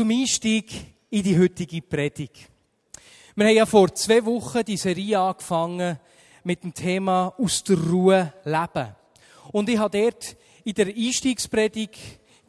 zum Einstieg in die heutige Predigt. Wir haben ja vor zwei Wochen die Serie angefangen mit dem Thema aus der Ruhe leben. Und ich habe dort in der Einstiegspredigt,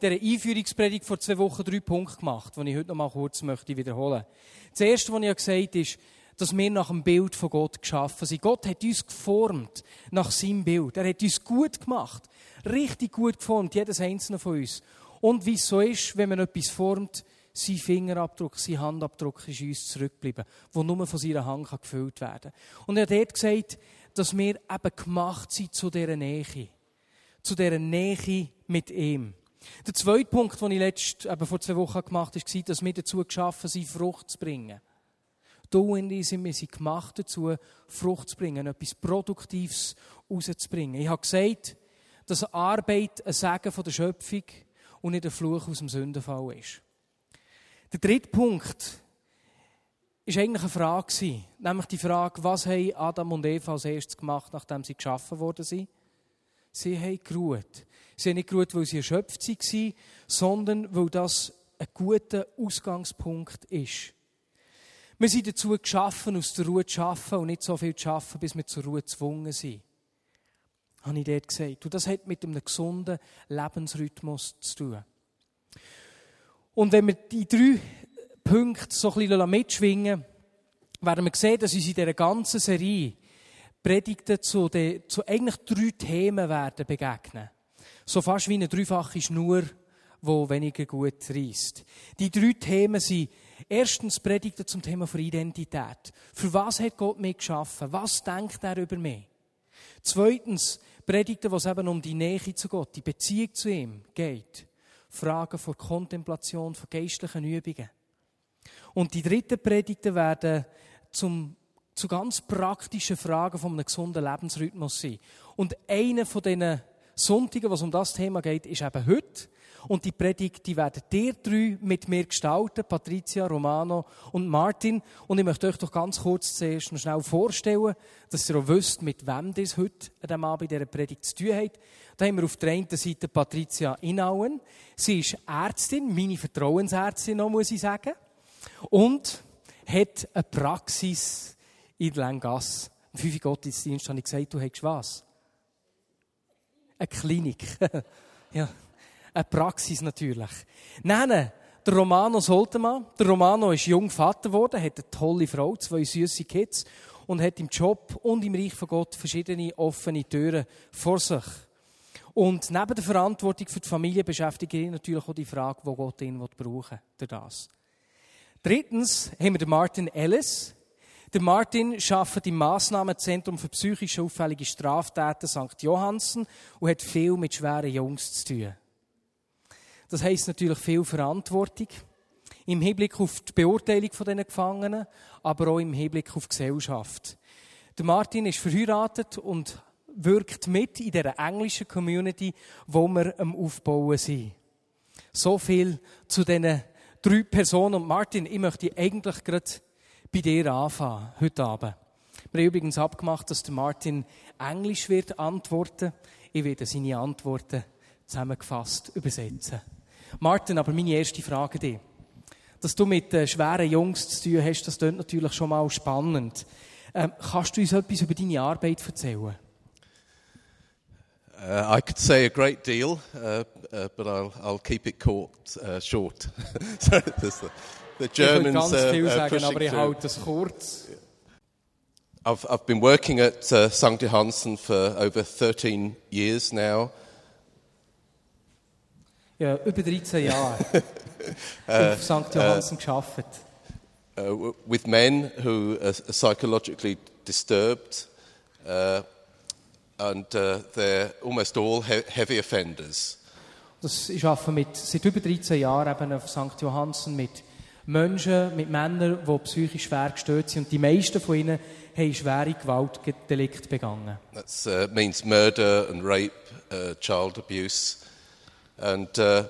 in der Einführungspredigt vor zwei Wochen drei Punkte gemacht, die ich heute noch mal kurz möchte wiederholen. Das erste, was ich gesagt habe, ist, dass wir nach dem Bild von Gott geschaffen sind. Gott hat uns geformt nach seinem Bild. Er hat uns gut gemacht. Richtig gut geformt, jedes einzelne von uns. Und wie es so ist, wenn man etwas formt, sein Fingerabdruck, sein Handabdruck ist uns zurückgeblieben, wo nur von seiner Hand gefüllt werden kann. Und er hat dort gesagt, dass wir eben gemacht sind zu dieser Nähe. Zu dieser Nähe mit ihm. Der zweite Punkt, den ich letzt, eben vor zwei Wochen gemacht habe, war, dass wir dazu geschaffen sind, Frucht zu bringen. Du und ich sind, wir sind gemacht dazu, Frucht zu bringen, etwas Produktives rauszubringen. Ich habe gesagt, dass Arbeit ein Segen der Schöpfung und nicht ein Fluch aus dem Sündenfall ist. Der dritte Punkt ist eigentlich eine Frage, nämlich die Frage, was haben Adam und Eva als erstes gemacht, nachdem sie geschaffen worden sind? Sie haben geruht. Sie haben nicht geruht, weil sie erschöpft waren, sondern weil das ein guter Ausgangspunkt ist. Wir sind dazu geschaffen, aus der Ruhe zu arbeiten und nicht so viel zu arbeiten, bis wir zur Ruhe gezwungen sind. Habe ich dort gesagt. Und das hat mit einem gesunden Lebensrhythmus zu tun. Und wenn wir die drei Punkte so ein bisschen mitschwingen, werden wir sehen, dass uns in dieser ganzen Serie Predigten zu, den, zu eigentlich drei Themen werden begegnen. So fast wie eine dreifache Schnur, die weniger gut reißt. Die drei Themen sind erstens Predigten zum Thema von Identität. Für was hat Gott mich geschaffen? Was denkt er über mich? Zweitens Predigten, wo es eben um die Nähe zu Gott, die Beziehung zu ihm geht. Fragen von Kontemplation, von geistlichen Übungen. Und die dritten Predigten werden zum, zu ganz praktischen Fragen von einem gesunden Lebensrhythmus sein. Und einer von diesen Sonntagen, was um das Thema geht, ist eben heute. Und die Predigt, die werden ihr drei mit mir gestalten, Patricia, Romano und Martin. Und ich möchte euch doch ganz kurz zuerst noch schnell vorstellen, dass ihr auch wisst, mit wem ihr heute an diesem Abend in dieser Predigt zu tun habt. Da haben wir auf der einen Seite Patricia Inauen. Sie ist Ärztin, meine Vertrauensärztin noch, muss ich sagen. Und hat eine Praxis in Langasse. Im 5. Gottesdienst habe ich gesagt, du hast was? Eine Klinik. ja. Eine Praxis natürlich. Nein, der Romano Soltemann. Der Romano ist jung Vater geworden, hat eine tolle Frau, zwei süße Kids und hat im Job und im Reich von Gott verschiedene offene Türen vor sich. Und neben der Verantwortung für die Familie beschäftigt ihn natürlich auch die Frage, wo Gott ihn brauchen will, das. Drittens haben wir den Martin Ellis. Der Martin arbeitet im Massnahmenzentrum für psychisch auffällige Straftaten St. Johansen und hat viel mit schweren Jungs zu tun. Das heisst natürlich viel Verantwortung im Hinblick auf die Beurteilung von diesen Gefangenen, aber auch im Hinblick auf die Gesellschaft. Der Martin ist verheiratet und wirkt mit in der englischen Community, wo wir am Aufbauen sind. So viel zu diesen drei Personen. Und Martin, ich möchte eigentlich gerade bei dir anfangen, heute Abend. Wir haben übrigens abgemacht, dass der Martin Englisch wird antworten. Ich werde seine Antworten zusammengefasst übersetzen. Martin, aber meine erste Frage dir. Dass du mit äh, schweren Jungs zu tun hast, das klingt natürlich schon mal spannend. Ähm, kannst du uns etwas über deine Arbeit erzählen? Uh, I could say a great deal, uh, uh, but I'll, I'll keep it caught, uh, short. The, the Germans uh, uh, sagen, pushing aber ich halte es kurz. I've, I've been working at uh, St. Johansen for over 13 years now. Ja, über 13 Jahre auf St. Johansen geschafft. uh, w- with men who are, are psychologically disturbed, uh, and uh, they're almost all he- heavy offenders. Das, ich arbeite mit, seit über 13 Jahren eben auf St. Johansen mit Menschen, mit Männern, die psychisch schwer gestört sind. Und die meisten von ihnen haben schwere Gewaltdelikte begangen. That uh, means murder and rape, uh, child abuse, and uh,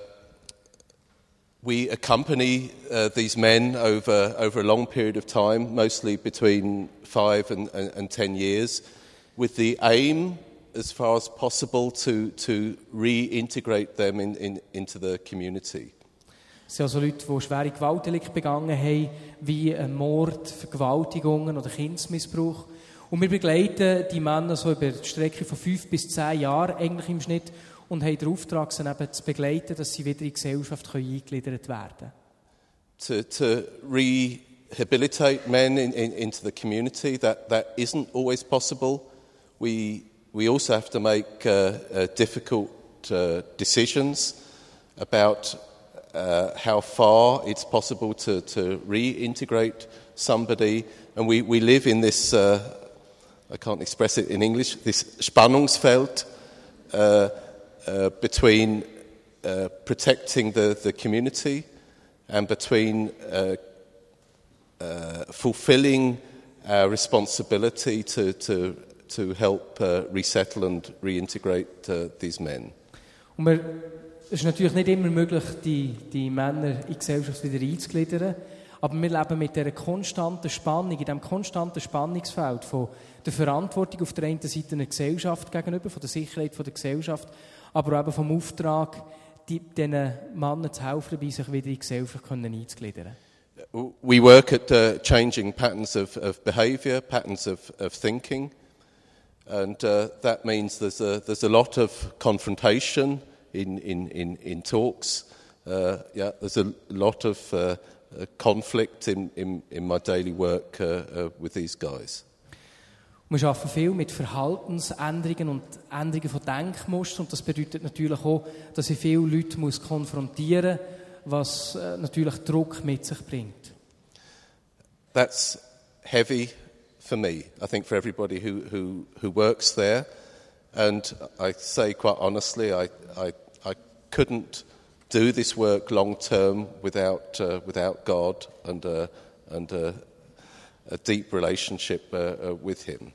we accompany uh, these men over over a long period of time, mostly between five and, and, and ten years, with the aim, as far as possible, to to reintegrate them in, in, into the community. Es sind also Leute, die schwere Gewaltdelikte begangen haben, wie Mord, Vergewaltigungen oder Kindesmissbrauch. Und wir begleiten die Männer so über die Strecke von fünf bis zehn Jahren eigentlich im Schnitt und haben den Auftrag, sie eben zu begleiten, dass sie wieder in die Gesellschaft eingegliedert werden können. To, to rehabilitate men in, in, into the community, that, that isn't always possible. We, we also have to make uh, uh, difficult uh, decisions about uh, how far it's possible to, to reintegrate somebody. And we, we live in this, uh, I can't express it in English, this Spannungsfeld uh, uh between uh, protecting the, the community and between uh, fulfilling our responsibility to, to, to help resettle and reintegrate these men. Und wir, es ist natürlich nicht immer möglich, die, die Männer in die Gesellschaft wieder einzugliedern. Aber wir leben mit dieser konstanten Spannung, in diesem konstanten Spannungsfeld von der Verantwortung auf der einen Seite einer Gesellschaft gegenüber, von der Sicherheit der Gesellschaft, aber auch vom Auftrag, diesen Männern zu helfen, sich wieder in die Gesellschaft einzugliedern. We work at uh, changing patterns of, of behaviour, patterns of, of thinking, and uh, that means there's a, there's a lot of confrontation in, in, in, in talks. Uh, yeah, there's a lot of uh, uh, conflict in, in, in my daily work uh, uh, with these guys. Wir arbeiten viel mit Verhaltensänderungen und Änderungen von Denkmustern. Und das bedeutet natürlich auch, dass ich viele Leute konfrontieren muss, was äh, natürlich Druck mit sich bringt. That's heavy for me. I think for everybody who, who, who works there. And I say quite honestly, I, I, I couldn't do this work long term without, uh, without God and, uh, and uh, a deep relationship uh, uh, with Him.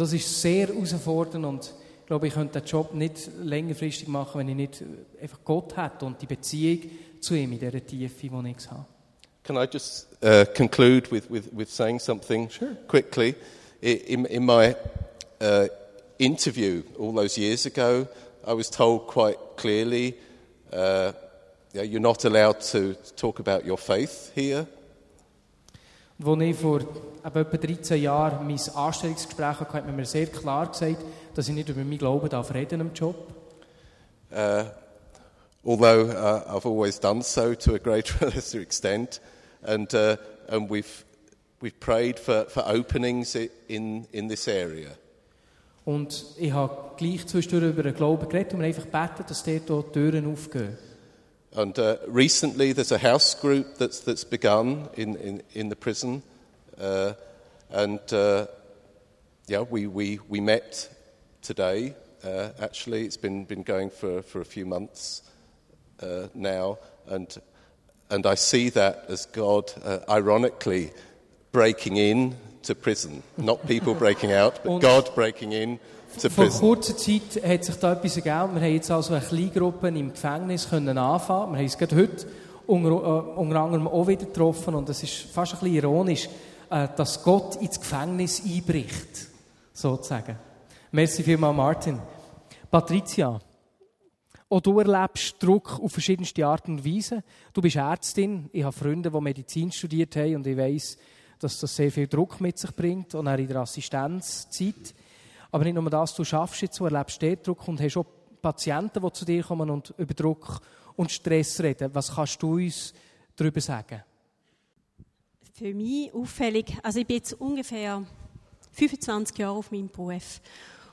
Das ist sehr herausfordernd und ich glaube, ich könnte den Job nicht längerfristig machen, wenn ich nicht einfach Gott hätte und die Beziehung zu ihm in dieser Tiefe, die ich habe. Can I just uh, conclude with, with, with saying something sure. quickly? In, in my uh, interview all those years ago, I was told quite clearly uh, you're not allowed to talk about your faith here. Als ich vor etwa 13 Jahren mein Anstellungsgespräch hatte, hat man mir sehr klar gesagt, dass ich nicht über meinen Glauben darf reden im Job. Uh, although uh, I've always done so to a greater or lesser extent, and uh, and we've we've prayed for, for openings in in this area. Und ich habe gleich zwischendurch über den Glauben geredet und wir einfach beten, dass dort Türen aufgehen. And uh, recently there's a house group that's, that's begun in, in, in the prison. Uh, and uh, yeah, we, we, we met today. Uh, actually, it's been, been going for, for a few months uh, now. And, and I see that as God, uh, ironically, breaking in to prison. Not people breaking out, but God breaking in. Vor kurzer Zeit hat sich da etwas ergeben. Wir haben jetzt also eine Kleingruppe im Gefängnis können anfangen. Wir haben es gerade heute unter, äh, unter anderem auch wieder getroffen. Und es ist fast ein bisschen ironisch, äh, dass Gott ins Gefängnis einbricht. Sozusagen. Merci vielmals, Martin. Patricia. Auch du erlebst Druck auf verschiedenste Art und Weise. Du bist Ärztin. Ich habe Freunde, die Medizin studiert haben und ich weiß, dass das sehr viel Druck mit sich bringt und auch in der Assistenzzeit. Aber nicht nur das, du schaffst jetzt, du erlebst den Druck und hast auch Patienten, die zu dir kommen und über Druck und Stress reden. Was kannst du uns darüber sagen? Für mich auffällig, also ich bin jetzt ungefähr 25 Jahre auf meinem Beruf.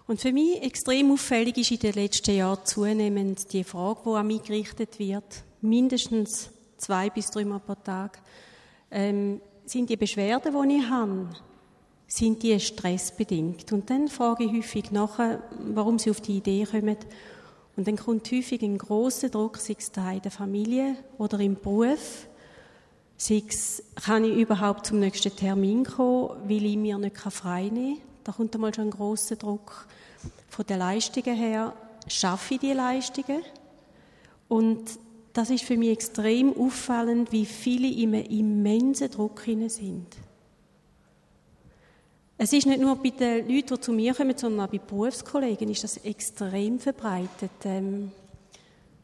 Und für mich extrem auffällig ist in den letzten Jahren zunehmend die Frage, die an mich gerichtet wird, mindestens zwei bis dreimal pro Tag. Ähm, sind die Beschwerden, die ich habe, sind die stressbedingt? Und dann frage ich häufig nachher, warum sie auf die Idee kommen. Und dann kommt häufig ein großer Druck, sei es in der Familie oder im Beruf. Sei es, kann ich überhaupt zum nächsten Termin kommen, weil ich mir nicht frei nehmen kann. Da kommt einmal schon ein großer Druck. Von den Leistungen her, schaffe ich die Leistungen? Und das ist für mich extrem auffallend, wie viele in einem immensen Druck sind. Es ist nicht nur bei den Leuten, die zu mir kommen, sondern auch bei Berufskollegen ist das extrem verbreitet. Ähm,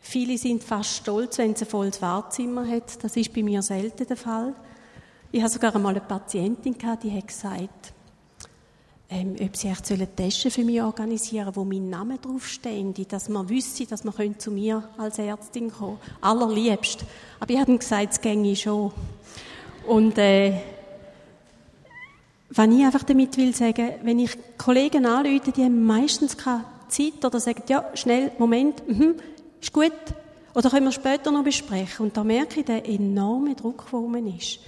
Viele sind fast stolz, wenn sie ein volles Wartezimmer hat. Das ist bei mir selten der Fall. Ich habe sogar einmal eine Patientin gehabt, die hat gesagt, ähm, ob sie echt eine Tasche für mich organisieren wo mein Name draufsteht, dass man wüsste, dass man zu mir als Ärztin kommen könnte. Allerliebst. Aber ich habe gesagt, es ginge schon. Und äh, was ich einfach damit will sagen, wenn ich Kollegen anrufe, die haben meistens keine Zeit oder sagen, ja, schnell, Moment, mhm, ist gut. Oder können wir später noch besprechen. Und da merke ich den enormen Druck, der rum ist.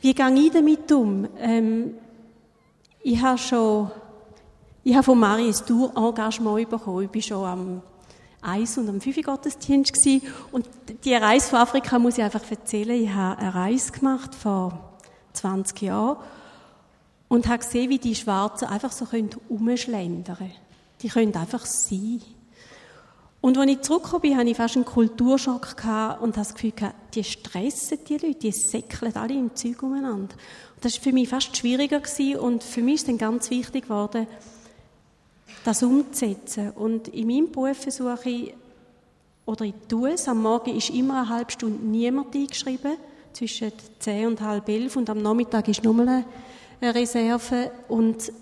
Wie gehe ich damit um? Ähm, ich habe schon, ich habe von Marie ein Tour-Engagement bekommen. Ich war schon am 1 und am 5 Gottesdienst. Und die Reise von Afrika muss ich einfach erzählen. Ich habe eine Reise gemacht vor 20 Jahren und habe gesehen, wie die Schwarzen einfach so umschlendern können. Die können einfach sein. Und als ich zurückgekommen bin, hatte ich fast einen Kulturschock und habe das Gefühl, die stressen die Leute, die säckeln alle im Zeug umeinander. Und das war für mich fast schwieriger gewesen und für mich ist dann ganz wichtig geworden, das umzusetzen. Und in meinem Beruf versuche ich, oder ich tue es, am Morgen ist immer eine halbe Stunde niemand eingeschrieben, zwischen 10 und halb elf und am Nachmittag ist nochmal eine Reserve und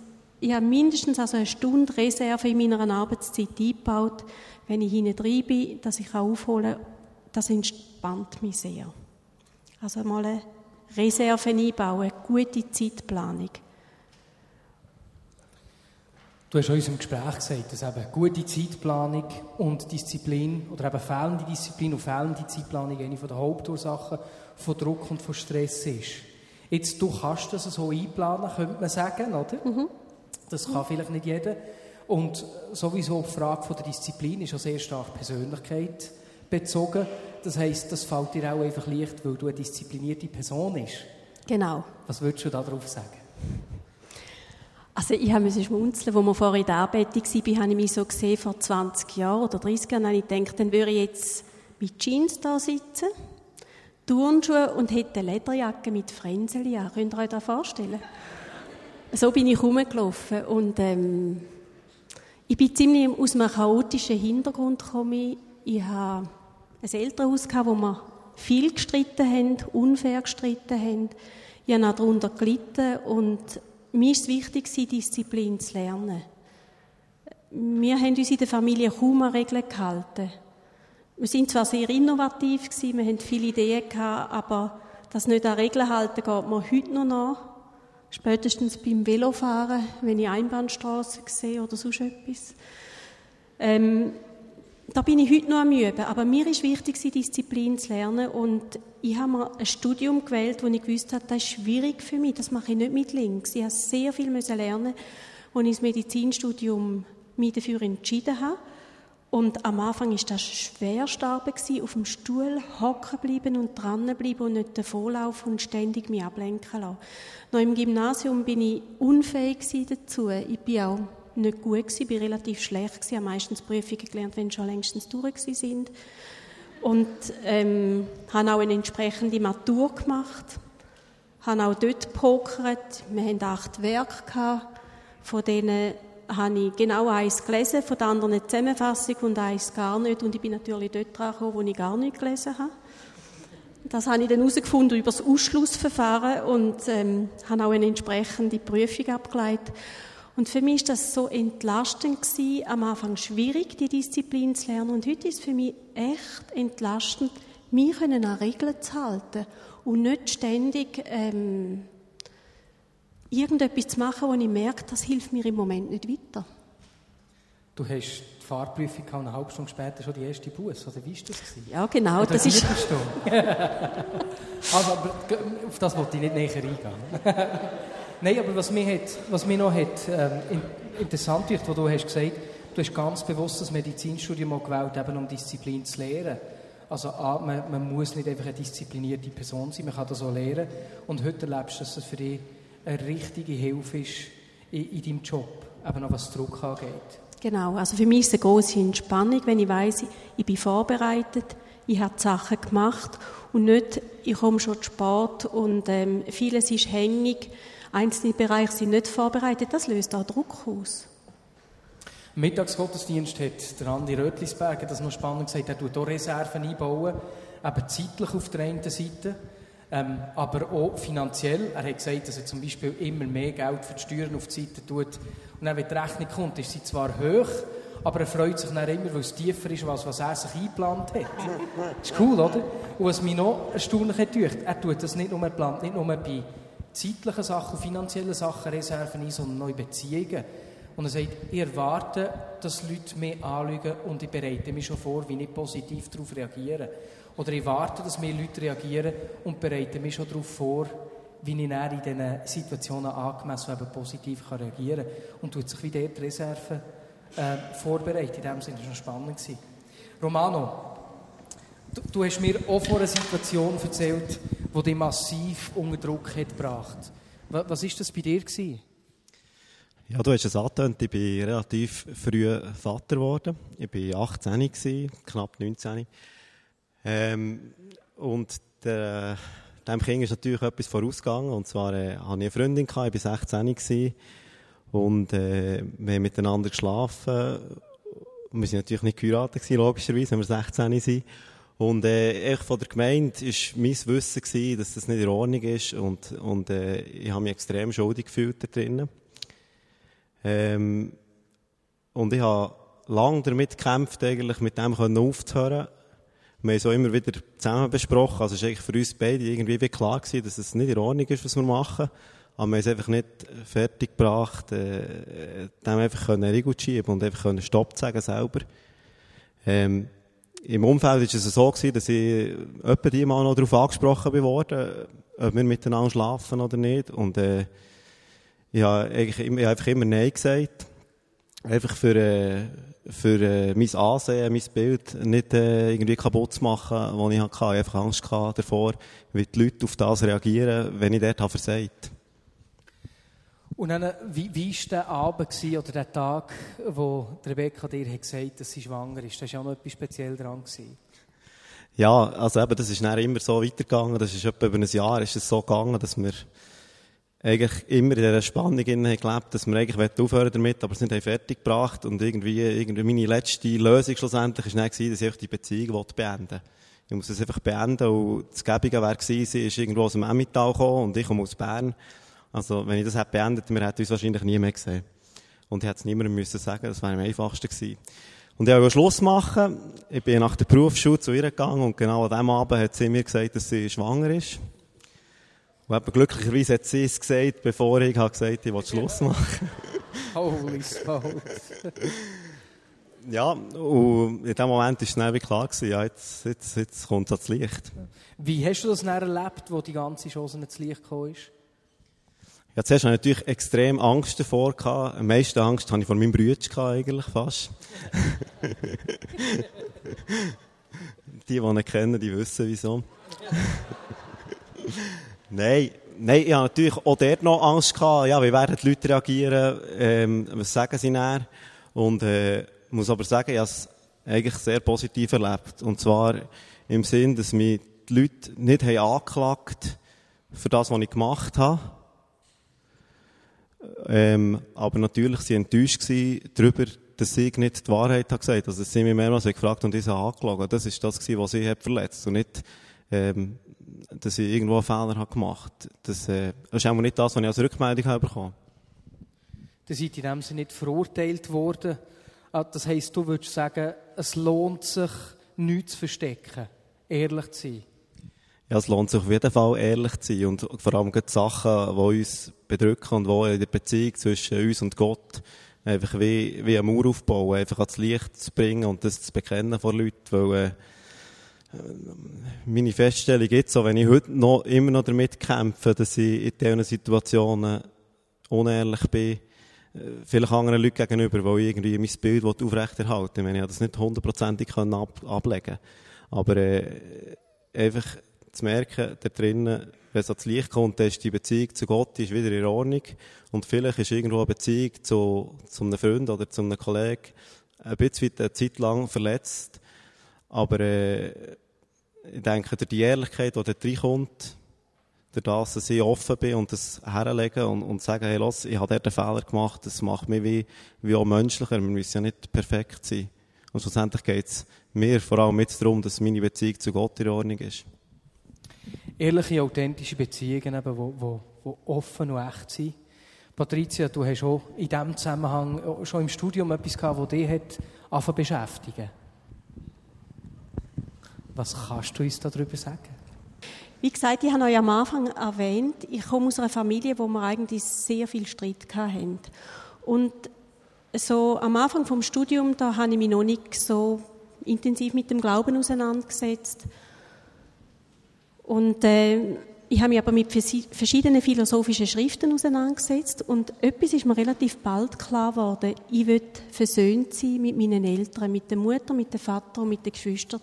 ich habe mindestens also eine Stunde Reserve in meiner Arbeitszeit eingebaut, wenn ich hinten drin bin, dass ich aufholen kann. Das entspannt mich sehr. Also mal eine Reserve einbauen, eine gute Zeitplanung. Du hast in unserem Gespräch gesagt, dass eben gute Zeitplanung und Disziplin oder eben fehlende Disziplin und fehlende Zeitplanung eine der Hauptursachen von Druck und von Stress ist. Jetzt, du kannst das so einplanen, könnte man sagen, oder? Mhm. Das kann vielleicht nicht jeder. Und sowieso die Frage von der Disziplin ist auch sehr stark Persönlichkeit bezogen. Das heisst, das fällt dir auch einfach leicht, weil du eine disziplinierte Person bist. Genau. Was würdest du darauf sagen? Also ich habe mich schmunzeln, als wir vorher in der Arbeit waren, habe ich mich so gesehen, vor 20 Jahren oder 30 Jahren, habe ich gedacht, dann würde ich jetzt mit Jeans da sitzen, Turnschuhe und hätte eine Lederjacke mit Fränzeli an. Könnt ihr euch das vorstellen? So bin ich rumgelaufen und ähm, ich bin ziemlich aus einem chaotischen Hintergrund gekommen. Ich habe ein Elternhaus wo wir viel gestritten haben, unfair gestritten haben. Ich habe darunter gelitten und mir ist es wichtig, Disziplin zu lernen. Wir haben uns in der Familie kaum an Regeln gehalten. Wir sind zwar sehr innovativ gewesen, wir haben viele Ideen gehabt, aber das nicht an Regeln halten geht mir heute noch nach. Spätestens beim Velofahren, wenn ich Einbahnstraße sehe oder sonst etwas. Ähm, da bin ich heute noch am Üben. Aber mir ist wichtig, Disziplin zu lernen. Und ich habe mir ein Studium gewählt, wo ich gewusst habe, das ist schwierig für mich. Das mache ich nicht mit links. Ich musste sehr viel lernen, als ich das Medizinstudium mich dafür entschieden habe. Und am Anfang war das schwer starben, auf dem Stuhl hocken bleiben und dranbleiben und nicht davonlaufen und ständig mich ablenken lassen. Noch im Gymnasium bin ich unfähig dazu. Ich bin auch nicht gut gewesen, bin relativ schlecht gewesen, habe meistens Prüfungen gelernt, wenn schon längstens durch sind. Und ähm, habe auch eine entsprechende Matur gemacht, habe auch dort gepokert. Wir hatten acht Werke von denen habe ich genau eins gelesen, von der anderen eine Zusammenfassung und eins gar nicht. Und ich bin natürlich dort dran gekommen, wo ich gar nicht gelesen habe. Das habe ich dann herausgefunden über das Ausschlussverfahren und ähm, habe auch eine entsprechende Prüfung abgeleitet. Und für mich ist das so entlastend gewesen, am Anfang schwierig, die Disziplin zu lernen. Und heute ist es für mich echt entlastend, mich an Regeln zu halten und nicht ständig ähm, irgendetwas zu machen, wo ich merke, das hilft mir im Moment nicht weiter. Du hast die Fahrprüfung eine halbe Stunde später schon die erste Bus, oder wie war das? Gewesen? Ja, genau. Oder das ist also, aber auf das wollte ich nicht näher eingehen. Nein, aber was mich, hat, was mich noch hat, ähm, interessant wird, was du hast gesagt, du hast ganz bewusst das Medizinstudium auch gewählt, eben um Disziplin zu lernen. Also man, man, muss nicht einfach eine disziplinierte Person sein, man kann das auch lernen. Und heute erlebst du, dass das für dich eine richtige Hilfe ist in, in deinem Job, eben auch was Druck angeht. Genau, also für mich ist es eine große Entspannung, wenn ich weiß, ich bin vorbereitet, ich habe die Sachen gemacht und nicht, ich komme schon zu Sport und ähm, vieles ist hängig, einzelne Bereiche sind nicht vorbereitet. Das löst auch Druck aus. Im Mittagsgottesdienst hat der Andi Rötlisberger das noch spannend gesagt, er tut auch Reserven einbauen, eben zeitlich auf der einen Seite, ähm, aber auch finanziell. Er hat gesagt, dass er zum Beispiel immer mehr Geld für die Steuern auf die Seite tut. Und dann, wenn die Rechnung kommt, ist sie zwar hoch, aber er freut sich dann immer, weil es tiefer ist, als was er sich eingeplant hat. Das ist cool, oder? Und was mich noch erstaunlich hat, er tut das nicht nur geplant, nicht nur bei zeitlichen Sachen, finanziellen Sachen Reserven ein, sondern in Beziehungen. Und er sagt, ich erwarte, dass Leute mehr anschauen und ich bereite mich schon vor, wie ich positiv darauf reagiere. Oder ich warte, dass mehr Leute reagieren und bereite mich schon darauf vor, wie ich in diesen Situationen angemessen eben positiv reagieren kann. Und tut sich wie dort die Reserven äh, vorbereitet. In dem Sinne war es spannend. Gewesen. Romano, du, du, hast mir auch vor einer Situation erzählt, die dich massiv unter Druck hat gebracht. Was war das bei dir? Gewesen? Ja, du hast es angetönt, ich bin relativ früh Vater geworden. Ich war 18, gewesen, knapp 19. Ähm, und der, dem Kind ist natürlich etwas vorausgegangen. Und zwar äh, hatte ich eine Freundin, gehabt, ich war 16 gewesen, und äh, wir haben miteinander geschlafen. Wir sind natürlich nicht geheiratet gewesen, logischerweise, wenn wir 16 sind. Und äh, ich von der Gemeinde war mein Wissen, gewesen, dass das nicht in Ordnung ist. Und, und äh, ich habe mich extrem schuldig gefühlt da drinnen. Ähm, und ich habe lange damit gekämpft, eigentlich mit dem aufzuhören. Wir haben so immer wieder zusammen besprochen. Also es war eigentlich für uns beide irgendwie klar gewesen, dass es nicht in Ordnung ist, was wir machen. Aber wir haben es einfach nicht fertig gebracht, äh, dem einfach einen Riegel schieben und einfach können Stopp sagen selber. Ähm, Im Umfeld war es so gewesen, dass ich etwa die mal noch darauf angesprochen worden, ob wir miteinander schlafen oder nicht. Und, äh, ich habe eigentlich ich habe einfach immer Nein gesagt. Einfach für, äh, für äh, mein Ansehen, mein Bild nicht äh, irgendwie kaputt zu machen, was ich hatte. Ich hatte einfach Angst davor, wie die Leute auf das reagieren, wenn ich dort habe versagt und dann, wie, wie war der Abend gewesen, oder der Tag, wo Rebecca dir hat gesagt dass sie schwanger ist? Da war ja noch etwas speziell dran. Gewesen. Ja, also eben, das ist dann immer so weitergegangen. Das ist etwa über ein Jahr ist es so gegangen, dass wir eigentlich immer in dieser Spannung gelebt dass wir eigentlich aufhören damit, aber es nicht fertig gebracht und irgendwie, irgendwie meine letzte Lösung schlussendlich war gewesen, dass ich die Beziehung beenden wollte. Ich muss es einfach beenden und das Gebige wäre gewesen, sie ist irgendwo aus dem Emmental gekommen und ich komme aus Bern. Also, wenn ich das hätte beendet, wir hätten uns wahrscheinlich nie mehr gesehen. Und ich hätte es niemandem müssen sagen, das wäre am einfachsten gewesen. Und ich wollte Schluss machen. Ich bin nach der Berufsschule zu ihr gegangen und genau an diesem Abend hat sie mir gesagt, dass sie schwanger ist. Und eben glücklicherweise hat sie es gesagt, bevor ich gesagt habe, ich will Schluss machen. Holy smokes. ja, und in dem Moment war es dann wie klar, gewesen, ja, jetzt, jetzt, jetzt kommt es ans Licht. Wie hast du das dann erlebt, wo die ganze Chance ans Licht gekommen ist? Ja, zuerst hatte ich natürlich extrem Angst davor. Gehabt. Am meisten Angst hatte ich vor meinem Bruder eigentlich fast. die, die ihn kennen, die wissen wieso. nein, nein, ich hatte natürlich auch dort noch Angst gehabt. Ja, wie werden die Leute reagieren? Ähm, was sagen sie näher? Und, äh, muss aber sagen, ich habe es eigentlich sehr positiv erlebt. Und zwar im Sinn, dass mich die Leute nicht haben angeklagt für das, was ich gemacht habe ähm, aber natürlich sie enttäuscht darüber, dass ich nicht die Wahrheit habe gesagt Also, sie mich mehrmals gefragt und ich habe angelogen. Das ist das was ich habe verletzt. Und nicht, ähm, dass ich irgendwo einen Fehler habe gemacht das, äh, das ist auch nicht das, was ich als Rückmeldung habe bekommen. Ihr seid in dem Sinne nicht verurteilt worden. Ah, das heisst, du würdest sagen, es lohnt sich, nichts zu verstecken, ehrlich zu sein. Ja, es lohnt sich auf jeden Fall, ehrlich zu sein. Und vor allem die Sachen, die uns bedrücken und die in der Beziehung zwischen uns und Gott einfach wie, wie eine Mauer aufbauen, einfach ans Licht zu bringen und das zu bekennen vor Leuten. Weil, äh, meine Feststellung jetzt so, wenn ich heute noch, immer noch damit kämpfe, dass ich in diesen Situationen unehrlich bin, äh, vielleicht anderen Leuten gegenüber, weil ich irgendwie mein Bild aufrechterhalten will. Ich habe das nicht hundertprozentig ab ablegen Aber äh, einfach zu merken, da drinnen, wenn es ans Licht kommt, ist die Beziehung zu Gott ist wieder in Ordnung. Und vielleicht ist irgendwo eine Beziehung zu, zu einem Freund oder zu einem Kollegen ein bisschen eine Zeit lang verletzt. Aber äh, ich denke, durch die Ehrlichkeit, die da reinkommt, dadurch, dass ich offen bin und das herlegen und, und sagen, hey, los, ich habe dort einen Fehler gemacht, das macht mich wie, wie auch menschlicher. Wir müssen ja nicht perfekt sein. Und schlussendlich geht es mir vor allem jetzt darum, dass meine Beziehung zu Gott in Ordnung ist. Ehrliche, authentische Beziehungen, die wo, wo, wo offen und echt sind. Patricia, du hast auch in diesem Zusammenhang schon im Studium etwas gehabt, das dich hat beschäftigen Was kannst du uns darüber sagen? Wie gesagt, ich habe euch am Anfang erwähnt, ich komme aus einer Familie, wo wir eigentlich sehr viel Streit hatten. Und so am Anfang vom Studium, da habe ich mich noch nicht so intensiv mit dem Glauben auseinandergesetzt. Und äh, ich habe mich aber mit verschiedenen philosophischen Schriften auseinandergesetzt und etwas ist mir relativ bald klar geworden. Ich will versöhnt sein mit meinen Eltern, mit der Mutter, mit dem Vater und mit den Geschwistern.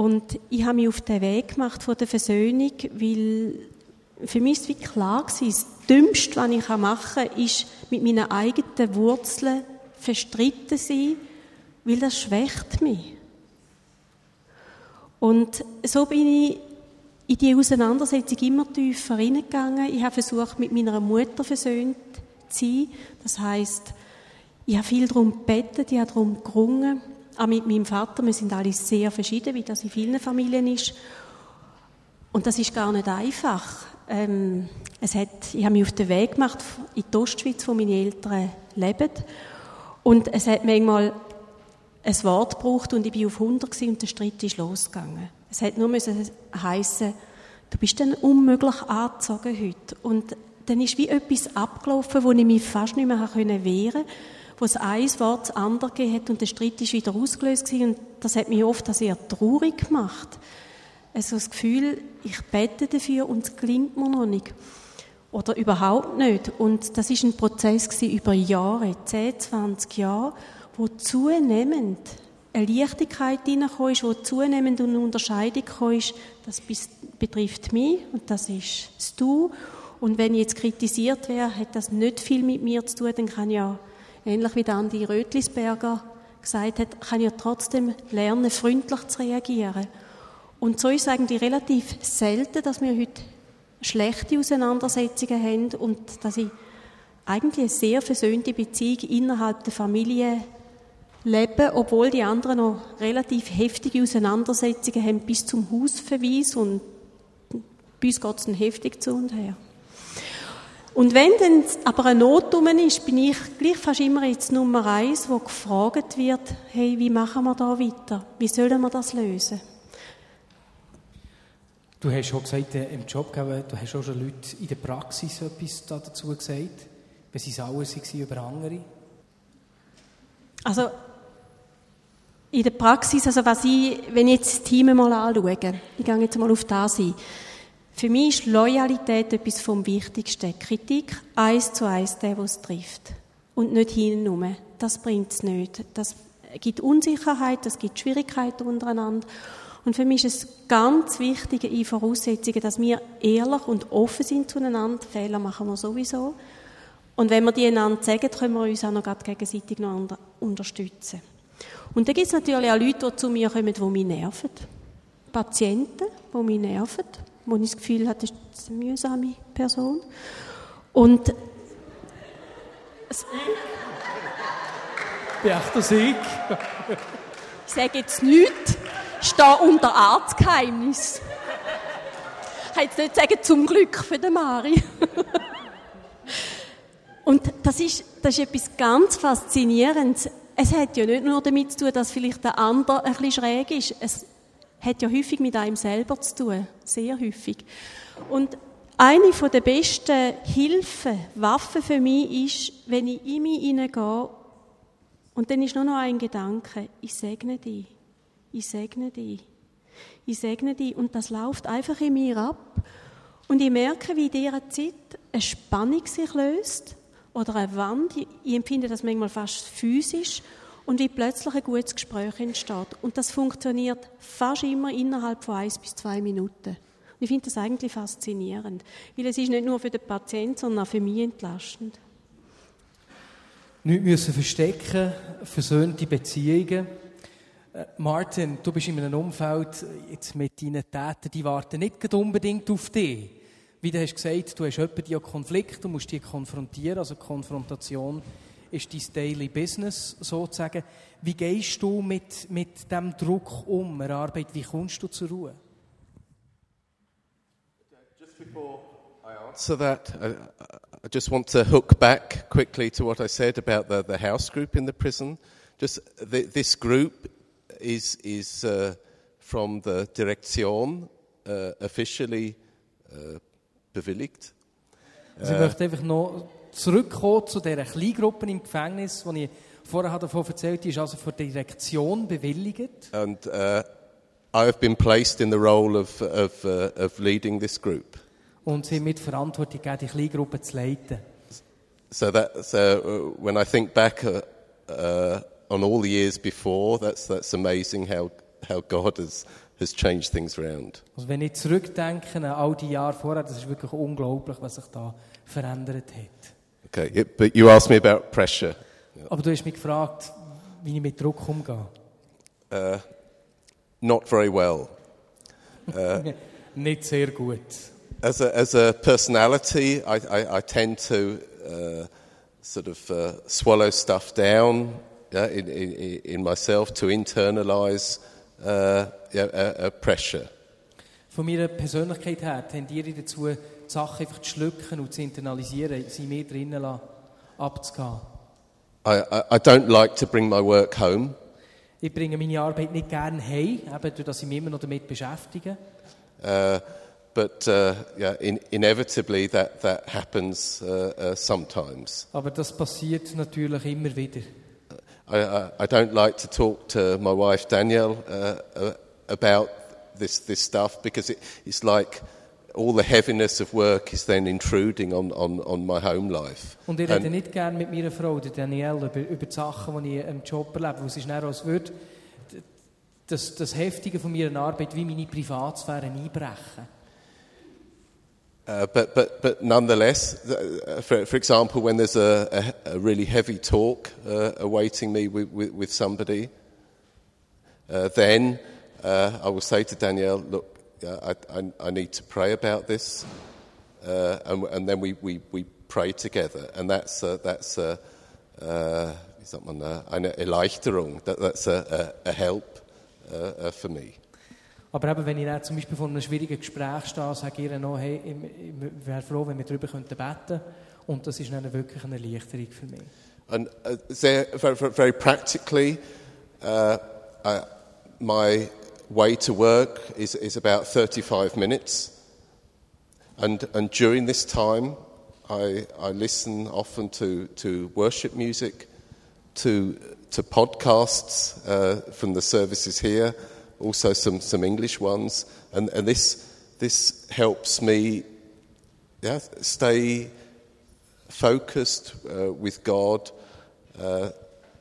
Und ich habe mich auf den Weg gemacht von der Versöhnung, weil für mich ist wie klar das Dümmste, was ich machen kann, ist mit meinen eigenen Wurzeln verstritten sein, weil das schwächt mich. Und so bin ich in die Auseinandersetzung immer tiefer reingegangen. Ich habe versucht, mit meiner Mutter versöhnt zu sein. Das heißt, ich habe viel darum gebetet, ich habe darum gerungen. Auch mit meinem Vater, wir sind alle sehr verschieden, wie das in vielen Familien ist. Und das ist gar nicht einfach. Ähm, es hat, ich habe mich auf den Weg gemacht in die Ostschweiz, wo meine Eltern leben. Und es hat manchmal ein Wort gebraucht und ich bin auf 100 und der Streit ist losgegangen. Es hat nur heißen, du bist dann unmöglich angezogen heute. Und dann ist wie etwas abgelaufen, wo ich mich fast nicht mehr wehren konnte wo es ein Wort das andere gegeben hat und der Streit ist wieder ausgelöst gewesen. Und das hat mich oft sehr traurig gemacht. Also das Gefühl, ich bete dafür und es gelingt mir noch nicht. Oder überhaupt nicht. Und das ist ein Prozess gewesen über Jahre, 10, 20 Jahre, wo zunehmend eine Leichtigkeit hineingekommen wo zunehmend eine Unterscheidung gekommen das betrifft mich und das ist das Du. Und wenn ich jetzt kritisiert wäre, hat das nicht viel mit mir zu tun, dann kann ja ähnlich wie Andi Rötlisberger gesagt hat, kann ja trotzdem lernen, freundlich zu reagieren. Und so ist es eigentlich relativ selten, dass wir heute schlechte Auseinandersetzungen haben und dass ich eigentlich eine sehr versöhnte Beziehung innerhalb der Familie lebe, obwohl die anderen noch relativ heftige Auseinandersetzungen haben bis zum Hausverweis und bei uns geht es heftig zu und her. Und wenn dann aber eine Not ist, bin ich gleich fast immer jetzt Nummer eins, wo gefragt wird, hey, wie machen wir da weiter? Wie sollen wir das lösen? Du hast schon gesagt, äh, im Job, du hast auch schon Leute in der Praxis etwas dazu gesagt, wenn sie sauer waren über andere. Also, in der Praxis, also was ich, wenn ich jetzt das Team mal anschaue, ich gehe jetzt mal auf das ein, für mich ist Loyalität etwas vom Wichtigsten. Kritik eins zu eins, der, was trifft. Und nicht hinten Das bringt es nicht. Das gibt Unsicherheit, das gibt Schwierigkeiten untereinander. Und für mich ist es ganz wichtig, in Voraussetzungen, dass wir ehrlich und offen sind zueinander. Fehler machen wir sowieso. Und wenn wir die einander sagen, können wir uns auch noch gegenseitig noch unterstützen. Und dann gibt es natürlich auch Leute, die zu mir kommen, die mich nerven. Patienten, die mich nerven wo ich das Gefühl hatte, das ist eine mühsame Person. Und Beachter Sieg. ich sage jetzt nichts, ich stehe unter Arztgeheimnis. Ich kann jetzt nicht sagen, zum Glück für den Mari. Und das ist, das ist etwas ganz Faszinierendes. Es hat ja nicht nur damit zu tun, dass vielleicht der andere ein bisschen schräg ist. Es hat ja häufig mit einem selber zu tun, sehr häufig. Und eine der besten Hilfen, Waffen für mich ist, wenn ich in mich hineingehe und dann ist nur noch ein Gedanke, ich segne dich, ich segne dich, ich segne dich. Und das läuft einfach in mir ab. Und ich merke, wie in dieser Zeit eine Spannung sich löst oder eine Wand, ich empfinde das manchmal fast physisch und wie plötzlich ein gutes Gespräch entsteht. Und das funktioniert fast immer innerhalb von eins bis zwei Minuten. Und ich finde das eigentlich faszinierend, weil es ist nicht nur für den Patienten, sondern auch für mich entlastend. Nicht müssen verstecken, versöhnte Beziehungen. Äh, Martin, du bist in einem Umfeld jetzt mit deinen Tätern, die warten nicht unbedingt auf dich. Wie du hast gesagt, du hast jemanden, die Konflikt, du musst die konfrontieren, also Konfrontation ist dein Daily Business sozusagen. Wie gehst du mit, mit dem Druck um, Arbeit, wie kommst du zur Ruhe? Just before I answer that, I, I just want to hook back quickly to what I said about the, the house group in the prison. Just th this group is, is uh, from the Direction uh, officially uh, bewilligt. Also ich möchte einfach noch zurückkommen zu dieser Kleingruppe im Gefängnis, die ich vorher davon erzählt habe, die ist also von der Direktion bewilligt. And uh, I have been placed in the role of, of, uh, of leading this group. Und sie mit Verantwortung gegeben, die Kleingruppe zu leiten. So that so uh, when I think back uh, uh, on all the years before, that's that's amazing how how God has has changed things around. Also wenn ich zurückdenke an all die Jahre vorher, das ist wirklich unglaublich, was sich da verändert hat. Okay, it, but you asked me about pressure. Aber du hast mich gefragt, wie ich mit Druck umgehe. Uh, not very well. Nicht sehr gut. As a as a personality, I I, I tend to uh, sort of uh, swallow stuff down yeah, in, in in myself to internalize uh, yeah, uh, uh, pressure. Von meiner Persönlichkeit her tendiere ich dazu, die Sachen einfach zu schlucken und zu internalisieren, sie mehr drinnen lassen, abzugehen. I, I, I don't like to bring my work home. Ich bringe meine Arbeit nicht gerne heim, eben durch dass ich mich immer noch damit beschäftige. Uh, but uh, yeah, in, inevitably that, that happens uh, uh, sometimes. Aber das passiert natürlich immer wieder. I, I, I don't like to talk to my wife Danielle uh, uh, about this, this stuff because it, it's like all the heaviness of work is then intruding on, on, on my home life. Und ich And- rede nicht gerne mit meiner Frau, der Danielle, über, über die Sachen, die ich im Job erlebe. Weil es ist dann, als würde das, das Heftige von meiner Arbeit wie meine Privatsphäre einbrechen. Uh, but, but, but nonetheless, uh, for, for example, when there's a, a, a really heavy talk uh, awaiting me with, with, with somebody, uh, then uh, I will say to Danielle, look, uh, I, I, I need to pray about this. Uh, and, and then we, we, we pray together. And that's, uh, that's uh, uh, wie sagt man, eine Erleichterung. That, that's a, a, a help uh, uh, for me. Aber eben, wenn ich dann zum Beispiel vor einem schwierigen Gespräch stehe, sage ich ihr noch, hey, ich, wäre froh, wenn wir darüber könnten beten Und das ist dann wirklich eine Erleichterung für mich. And uh, very, very- practically, uh, uh, my way to work is, is about 35 minutes. And, and during this time, I, I listen often to, to worship music, to, to podcasts uh, from the services here, also some, some English ones. And, and this, this helps me yeah, stay focused uh, with God uh,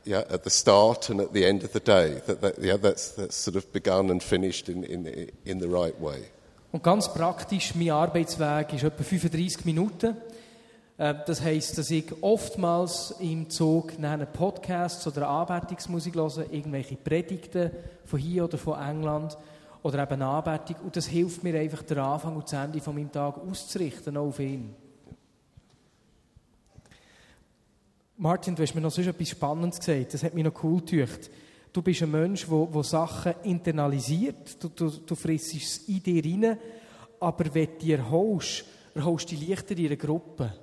yeah, at the start and at the end of the day. That, that, yeah, that's, that's sort of begun and finished in, in, in the right way. Und ganz praktisch, mein Arbeitsweg ist etwa 35 Minuten. Äh, Das heisst, dass ich oftmals im Zug nachher Podcasts oder Anbetungsmusik höre, irgendwelche Predigten von hier oder von England oder eben Anbetung. Und das hilft mir einfach, den Anfang und das Ende von meinem Tag auszurichten auch auf ihn. Martin, du hast mir noch sonst etwas Spannendes gesagt. Das hat mich noch cool gedacht. Du bist ein Mensch, der, Sachen internalisiert. Du, du, du frissst es in dir rein. Aber wenn du erholst, erholst du die leichter in einer Gruppe.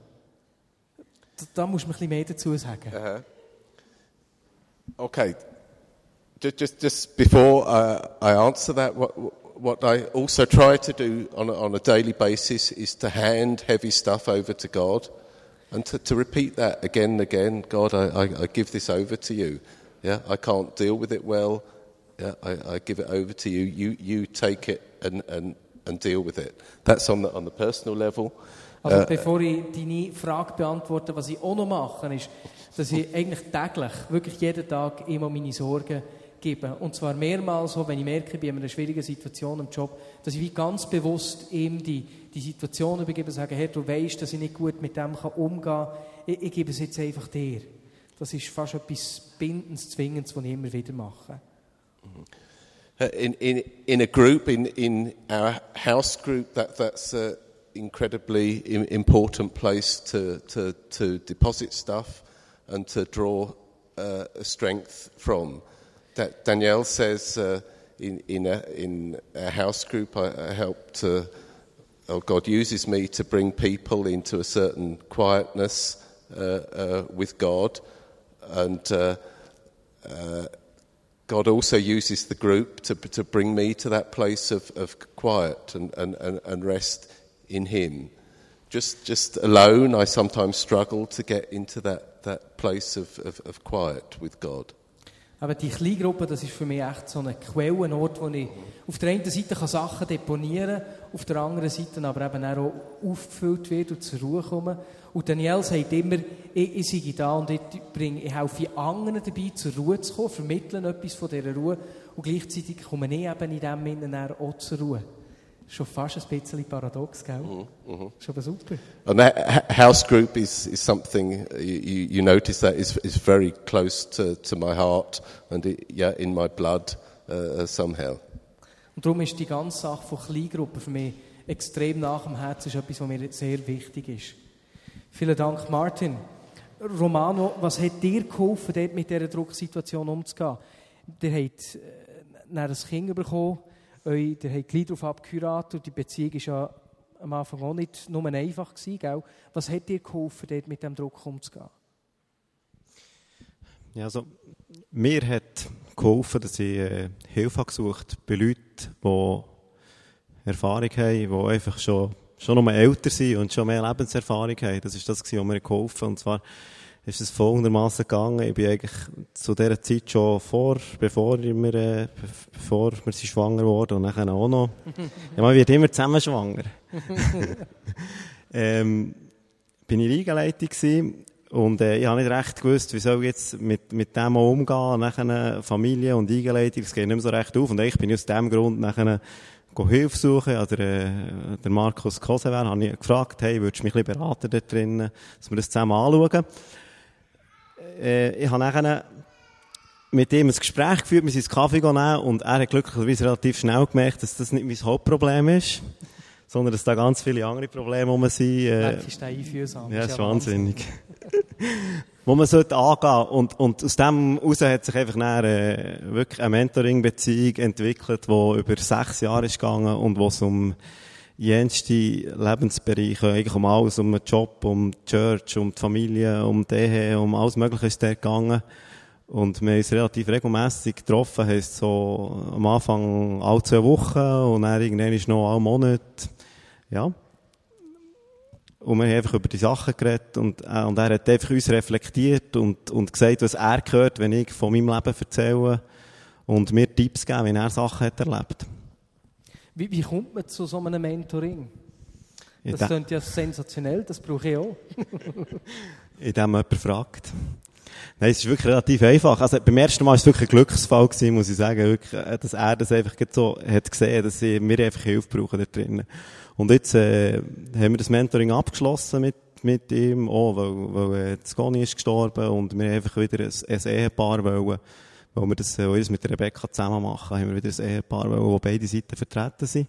Da, da musst du mir ein bisschen mehr dazu sagen. Okay. Just, just, just before uh, I answer that, what, what I also try to do on a, on a daily basis is to hand heavy stuff over to God and to, to repeat that again and again. God, I, I, I give this over to you. Yeah, I can't deal with it well. Yeah, I, I give it over to you. You, you take it and, and, and deal with it. That's on the, on the personal level. Also uh, bevor ich deine Frage beantworte, was ich auch noch mache, ist, dass ich eigentlich täglich, wirklich jeden Tag immer meine Sorgen gebe. Und zwar mehrmals so, wenn ich merke, in einer schwierigen Situation im Job, dass ich wie ganz bewusst ihm die, die Situation übergebe und sage, hey, du weißt, dass ich nicht gut mit dem kann umgehen kann. Ich, ich gebe es jetzt einfach dir. Das ist fast etwas Bindendes, Zwingendes, was ich immer wieder mache. Uh, in, in, in a group, in, in our house group, that, that's, uh, incredibly im- important place to, to, to deposit stuff and to draw uh, strength from. Da- Danielle says uh, in, in, a, in a house group, I, I help to, or God uses me to bring people into a certain quietness uh, uh, with God. And uh, uh, God also uses the group to, to bring me to that place of, of quiet and, and, and, and rest in Him. Just, just alone, I sometimes struggle to get into that, that place of, of, of quiet with God. Aber die Kleingruppe, das ist für mich echt so ein Quellenort, wo ich auf der einen Seite kann Sachen deponieren kann, auf der anderen Seite aber eben auch aufgefüllt wird und zur Ruhe komme. Und Daniel sagt immer, ich, ich sei da und ich, bringe, ich helfe anderen dabei, zur Ruhe zu kommen, vermitteln etwas von dieser Ruhe und gleichzeitig komme ich eben in dem Sinne auch zur Ruhe. Schon fast ein bisschen paradox, gell? Ist aber super. And that h- house group is, is something you, you notice that is, is very close to, to my heart and it, yeah, in my blood uh, somehow. Und darum ist die ganze Sache von Kleingruppen für mich extrem nach dem Herzen, ist etwas, was mir sehr wichtig ist. Vielen Dank, Martin. Romano, was hat dir geholfen, dort mit dieser Drucksituation umzugehen? Ihr habt äh, ein Kind bekommen, ihr habt gleich darauf abgeheiratet und die Beziehung war ja am Anfang auch nicht nur einfach. Gewesen, gell? Was hat dir geholfen, dort mit dem Druck umzugehen? Ja, also, mir hat geholfen, dass ich äh, Hilfe habe gesucht bei Leuten, die Erfahrung haben, die einfach schon, schon noch älter sind und schon mehr Lebenserfahrung haben. Das ist das, was mir geholfen hat. Ist es folgendermaßen gegangen. Ich bin eigentlich zu dieser Zeit schon vor, bevor wir, äh, bevor wir sind schwanger wurden und nachher auch noch. Ja, man wird immer zusammen schwanger. ähm, bin ich Liegeleitung gewesen. Und äh, ich habe nicht recht gewusst, wie soll ich jetzt mit, mit dem auch umgehen, nachher Familie und Eingeleitung, das geht nicht mehr so recht auf. Und ich bin aus dem Grund nachher Hilfe suchen, an der, äh, der Markus Kosewer, habe ich gefragt, hey, würdest du mich ein bisschen beraten dort drinnen, dass wir das zusammen anschauen. Äh, ich habe nachher mit ihm ein Gespräch geführt, wir sind ins Kaffee gegangen und er hat glücklicherweise relativ schnell gemerkt, dass das nicht mein Hauptproblem ist, sondern dass da ganz viele andere Probleme rum sind. Äh, du den einfühlsam? ja, das ist Wahnsinn. wahnsinnig. Wo man sollte angehen. Und, und aus dem heraus hat sich einfach dann, äh, wirklich eine Mentoring-Beziehung entwickelt, die über sechs Jahre ist gegangen und wo es um jenste Lebensbereiche, eigentlich um alles, um den Job, um die Church, um die Familie, um die Ehe, um alles Mögliche ist dort gegangen. Und wir haben uns relativ regelmässig getroffen, heisst so am Anfang alle zwei Wochen und dann irgendwann ist noch alle Monate. Ja. Und wir haben einfach über die Sachen geredet und, äh, und er hat einfach uns reflektiert und, und gesagt, was er gehört, wenn ich von meinem Leben erzähle und mir Tipps geben, wie er Sachen hat erlebt. Wie, wie kommt man zu so einem Mentoring? In Das klingt ja sensationell, das brauche ich auch. in dem jemand fragt. Nein, es ist wirklich relativ einfach. Also, beim ersten Mal war es wirklich ein Glücksfall gewesen, muss ich sagen, wirklich, äh, dass er das einfach so hat gesehen, dass wir einfach Hilfe brauchen da drinnen. Und jetzt, äh, haben wir das Mentoring abgeschlossen mit, mit ihm, auch, weil, weil, äh, das Goni ist gestorben und wir einfach wieder ein, ein Ehepaar wollen, weil wir das, äh, weil wir das mit Rebecca zusammen machen, haben wir wieder ein Ehepaar wo beide Seiten vertreten sind.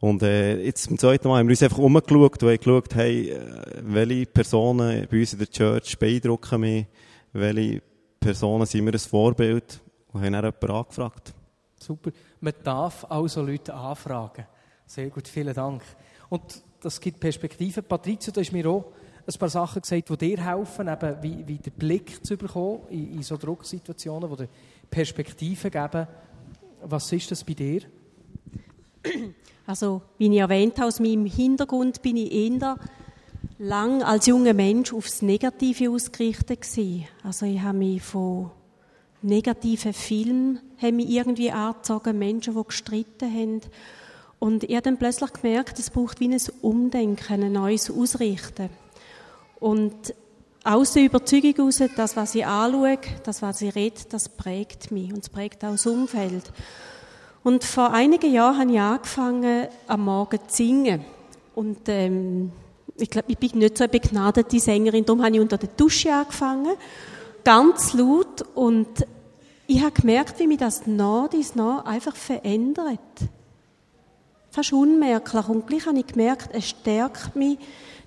Und äh, jetzt beim zweiten Mal haben wir uns einfach umgeschaut und haben geschaut, hey, äh, welche Personen bei uns in der Church beeindrucken mich, welche Personen sind mir ein Vorbild und haben dann jemanden angefragt. Super. Man darf also Leute anfragen. Sehr gut, vielen Dank. Und das gibt Perspektiven. Patrizio, du hast mir auch ein paar Sachen gesagt, die dir helfen, eben wie, wie den Blick zu bekommen in, in so Drucksituationen, die dir Perspektiven geben. Was ist das bei dir? Also, wie ich erwähnt habe, aus meinem Hintergrund bin ich eher lang als junger Mensch aufs Negative ausgerichtet gewesen. Also, ich habe mich von negativen Filmen mich irgendwie angezogen, Menschen, die gestritten haben. Und ich habe dann plötzlich gemerkt, es braucht wie ein Umdenken, ein neues Ausrichten. Und aus der Überzeugung heraus, das, was ich anschaue, das, was ich rede, das prägt mich und es prägt auch das Umfeld. Und vor einigen Jahren habe ich angefangen, am Morgen zu singen. Und ähm, ich glaube, ich bin nicht so eine begnadete Sängerin, darum habe ich unter der Dusche angefangen, ganz laut. Und ich habe gemerkt, wie mich das nach dies nach einfach verändert. fast unmerklich. Und gleich habe ich gemerkt, es stärkt mich.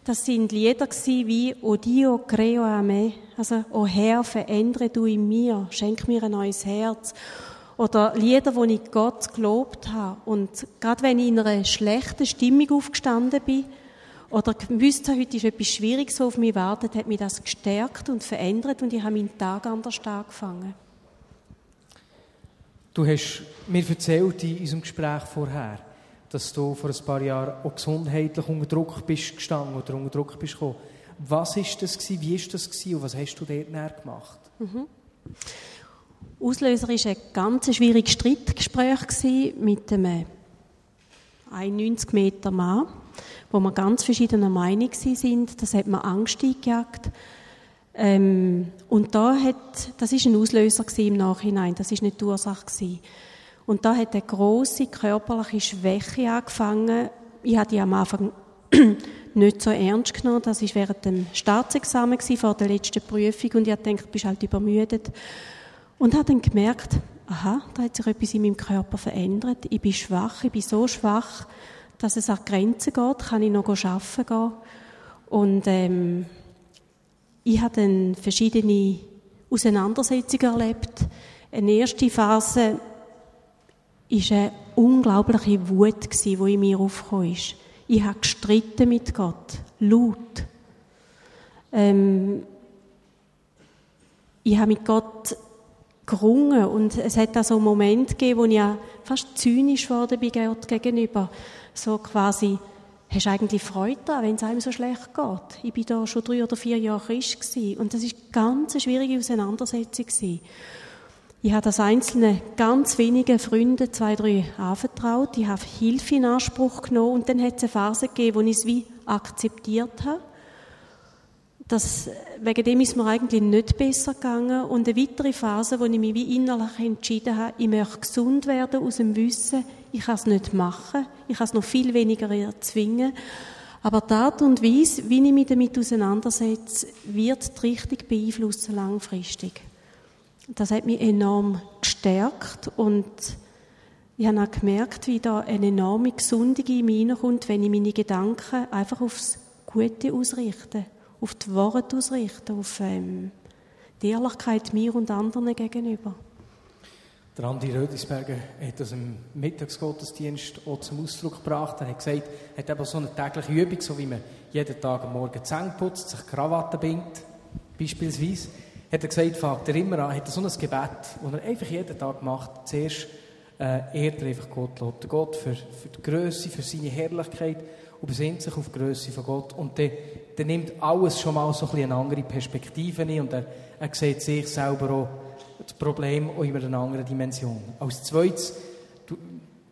Das sind Lieder wie O Dio creo a me. Also, O Herr, verändere du in mir. Schenk mir ein neues Herz. Oder Lieder, wo ich Gott gelobt habe. Und gerade wenn ich in einer schlechten Stimmung aufgestanden bin, oder gewusst habe, heute ist etwas Schwieriges, auf mich wartet, hat mich das gestärkt und verändert und ich habe meinen Tag anders angefangen. Du hast mir erzählt in unserem Gespräch vorher, dass du vor ein paar Jahren auch gesundheitlich unter Druck bist gestanden oder unter Druck bist gekommen. Was ist das gewesen? Wie ist das gewesen? Und was hast du dort näher gemacht? Mhm. Auslöser war ein ganz schwieriges Streitgespräch mit einem 91 Meter Mann, wo wir ganz verschiedener Meinung sind. Das hat mir Angst eingejagt. Ähm, und da hat, das ist ein Auslöser im Nachhinein, das ist nicht die Ursache gewesen. Und da hat eine große körperliche Schwäche angefangen. Ich hatte die am Anfang nicht so ernst genommen. Das war während dem Staatsexamen vor der letzten Prüfung und ich habe gedacht, du bist halt übermüdet. Und habe dann gemerkt, aha, da hat sich etwas in meinem Körper verändert. Ich bin schwach, ich bin so schwach, dass es an Grenzen geht, kann ich noch arbeiten gehen. Und ähm, ich habe dann verschiedene Auseinandersetzungen erlebt. Eine erste Phase war eine unglaubliche Wut, die in mir aufgekommen ist. Ich habe gestritten mit Gott, laut. Ähm, ich habe mit Gott gerungen und es hat da so einen Moment gegeben, wo ich fast zynisch wurde bei Gott gegenüber. So quasi, hast du eigentlich Freude daran, wenn es einem so schlecht geht? Ich bin da schon drei oder vier Jahre Christ gewesen. und das ist ganz eine schwierige Auseinandersetzung gewesen. Ich habe das einzelne ganz wenige Freunde, zwei, drei anvertraut. Ich habe Hilfe in Anspruch genommen und dann hat es eine Phase gegeben, wo ich es wie akzeptiert habe. Das, wegen dem ist mir eigentlich nicht besser gegangen. Und eine weitere Phase, wo ich mich wie innerlich entschieden habe, ich möchte gesund werden aus dem Wissen, ich kann es nicht machen, ich kann es noch viel weniger erzwingen. Aber die Art und Weise, wie ich mich damit auseinandersetze, wird die Richtung beeinflussen langfristig. Das hat mich enorm gestärkt und ich habe auch gemerkt, wie da eine enorme Gesundung in mich hineinkommt, wenn ich meine Gedanken einfach aufs Gute ausrichte, auf die Worte ausrichte, auf ähm, die Ehrlichkeit mir und anderen gegenüber. Der Andi Rödisberger hat das im Mittagsgottesdienst auch zum Ausdruck gebracht. Er hat gesagt, er hat eben so eine tägliche Übung, so wie man jeden Tag am Morgen Zähne putzt, sich Krawatte bindet, beispielsweise. Hat er gesagt, fragt er immer an, hat er so ein Gebet, das er einfach jeden Tag macht. Zuerst äh, ehrt er einfach Gott, lobt Gott für, für die Größe, für seine Herrlichkeit und besinnt sich auf die Größe von Gott. Und dann, dann nimmt alles schon mal so ein bisschen eine andere Perspektive ein und er, er sieht sich selber auch das Problem auch in einer anderen Dimension. Als zweites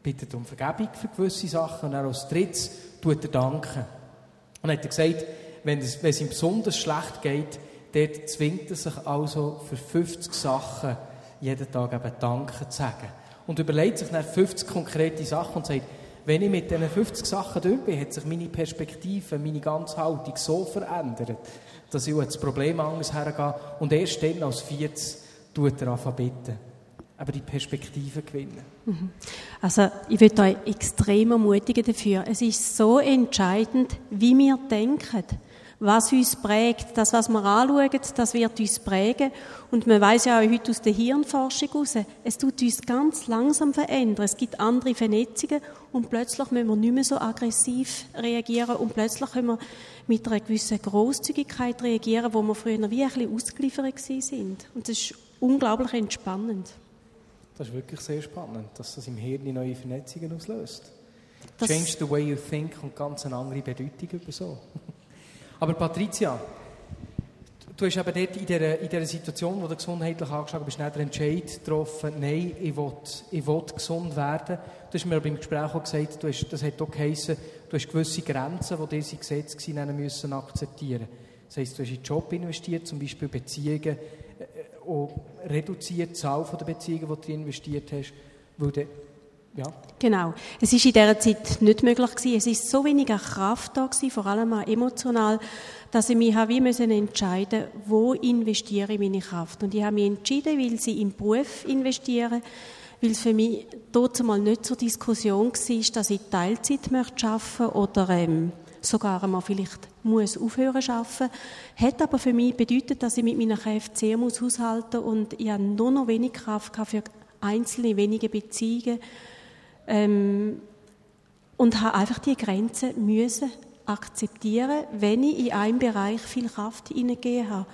bittet er um Vergebung für gewisse Sachen und als drittes tut er danken. Und er hat gesagt, wenn es, wenn es ihm besonders schlecht geht, dort zwingt er sich also für 50 Sachen jeden Tag eben Danke zu sagen. Und überlegt sich dann 50 konkrete Sachen und sagt, wenn ich mit diesen 50 Sachen durch bin, hat sich meine Perspektive, meine ganze Haltung so verändert, dass ich das Problem anders hergehe und erst dann als 40 tut er bitten. Aber die Perspektive gewinnen. Mhm. Also, ich würde euch extrem ermutigen dafür. Es ist so entscheidend, wie wir denken. Was uns prägt, das, was wir anschauen, das wird uns prägen. Und man weiß ja auch heute aus der Hirnforschung heraus, es tut uns ganz langsam verändern. Es gibt andere Vernetzungen und plötzlich müssen wir nicht mehr so aggressiv reagieren und plötzlich können wir mit einer gewissen Großzügigkeit reagieren, wo wir früher wie ein bisschen ausgeliefert sind. Und das ist unglaublich entspannend. Das ist wirklich sehr spannend, dass das im Hirn neue Vernetzungen auslöst. Das Change the way you think und ganz eine andere Bedeutung über so. Aber Patricia, du hast eben dort in dieser, in dieser Situation, wo du gesundheitlich angeschaut bist, nicht den Entscheid getroffen, nein, ich will, ich will gesund werden. Du hast mir beim Gespräch auch gesagt, du hast, das hat auch geheissen, du hast gewisse Grenzen, die diese Gesetze waren, müssen akzeptieren. Das heisst, du hast in den Job investiert, zum Beispiel Beziehungen, auch reduziert, die Zahl der Beziehungen, die du investiert hast, weil ja. Genau. Es ist in dieser Zeit nicht möglich gewesen. Es ist so wenig Kraft da gewesen, vor allem auch emotional, dass ich mich wie müssen entscheiden, wo investiere ich meine Kraft. Und ich habe mich entschieden, weil sie im Beruf investieren, weil es für mich dort mal nicht zur Diskussion war, dass ich Teilzeit möchte arbeiten oder ähm, sogar einmal vielleicht muss aufhören arbeiten. Hat aber für mich bedeutet, dass ich mit meiner Kräften sehr muss haushalten und ich habe nur noch wenig Kraft für einzelne wenige Beziehungen ähm, und habe einfach die Grenzen müssen akzeptieren, wenn ich in einem Bereich viel Kraft hineingegeben habe.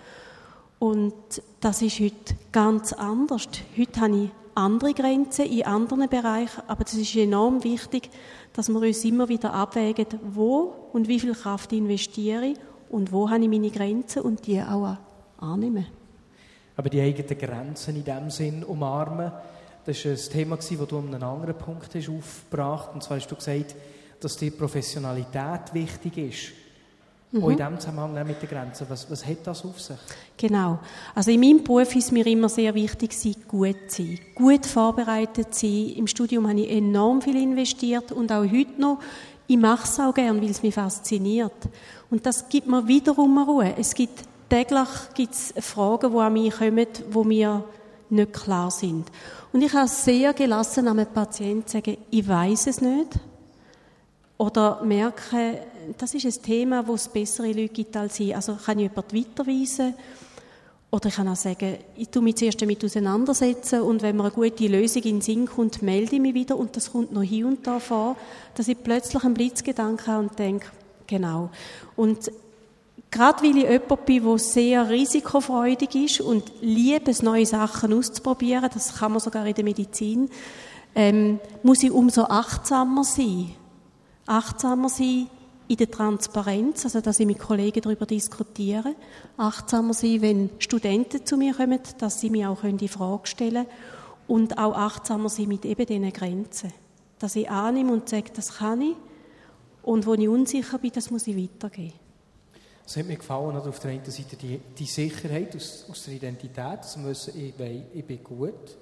Und das ist heute ganz anders. Heute habe ich andere Grenzen in anderen Bereichen, aber das ist enorm wichtig, dass wir uns immer wieder abwägen, wo und wie viel Kraft investiere ich und wo habe ich meine Grenzen und die auch annehmen. Aber die eigenen Grenzen in dem Sinn umarmen, das war ein Thema, das du an einem anderen Punkt hast aufgebracht hast. Und zwar hast du gesagt, dass die Professionalität wichtig ist. Mhm. Auch in diesem Zusammenhang mit den Grenzen. Was, was hat das auf sich? Genau. Also in meinem Beruf ist mir immer sehr wichtig, gut zu sein. Gut vorbereitet zu sein. Im Studium habe ich enorm viel investiert und auch heute noch. Ich mache es auch gern, weil es mich fasziniert. Und das gibt mir wiederum Ruhe. Es gibt täglich gibt's Fragen, die an mich kommen, die mir nicht klar sind. Und ich kann sehr gelassen einem Patienten sagen, ich weiß es nicht. Oder merke, das ist ein Thema, wo es bessere Leute gibt als ich. Also kann ich jemanden weiterweisen? Oder ich kann auch sagen, ich tue mich zuerst damit auseinandersetzen und wenn mir eine gute Lösung in den Sinn kommt, melde ich mich wieder und das kommt noch hier und da vor, dass ich plötzlich einen Blitzgedanken habe und denke, genau. Und gerade weil ich jemand bin, der sehr risikofreudig ist und liebe es, neue Sachen auszuprobieren, das kann man sogar in der Medizin, ähm, muss ich umso achtsamer sein. Achtsamer sein in der Transparenz, also dass ich mit Kollegen darüber diskutiere, achtsamer sein, wenn Studenten zu mir kommen, dass sie mir auch in Frage stellen können und auch achtsamer sein mit eben diesen Grenzen. Dass ich annehme und sage, das kann ich und wo ich unsicher bin, das muss ich weitergeben. Es hat mir gefallen, auf der einen Seite die, die Sicherheit aus, aus der Identität, wir wissen, ich bin, ich bin gut,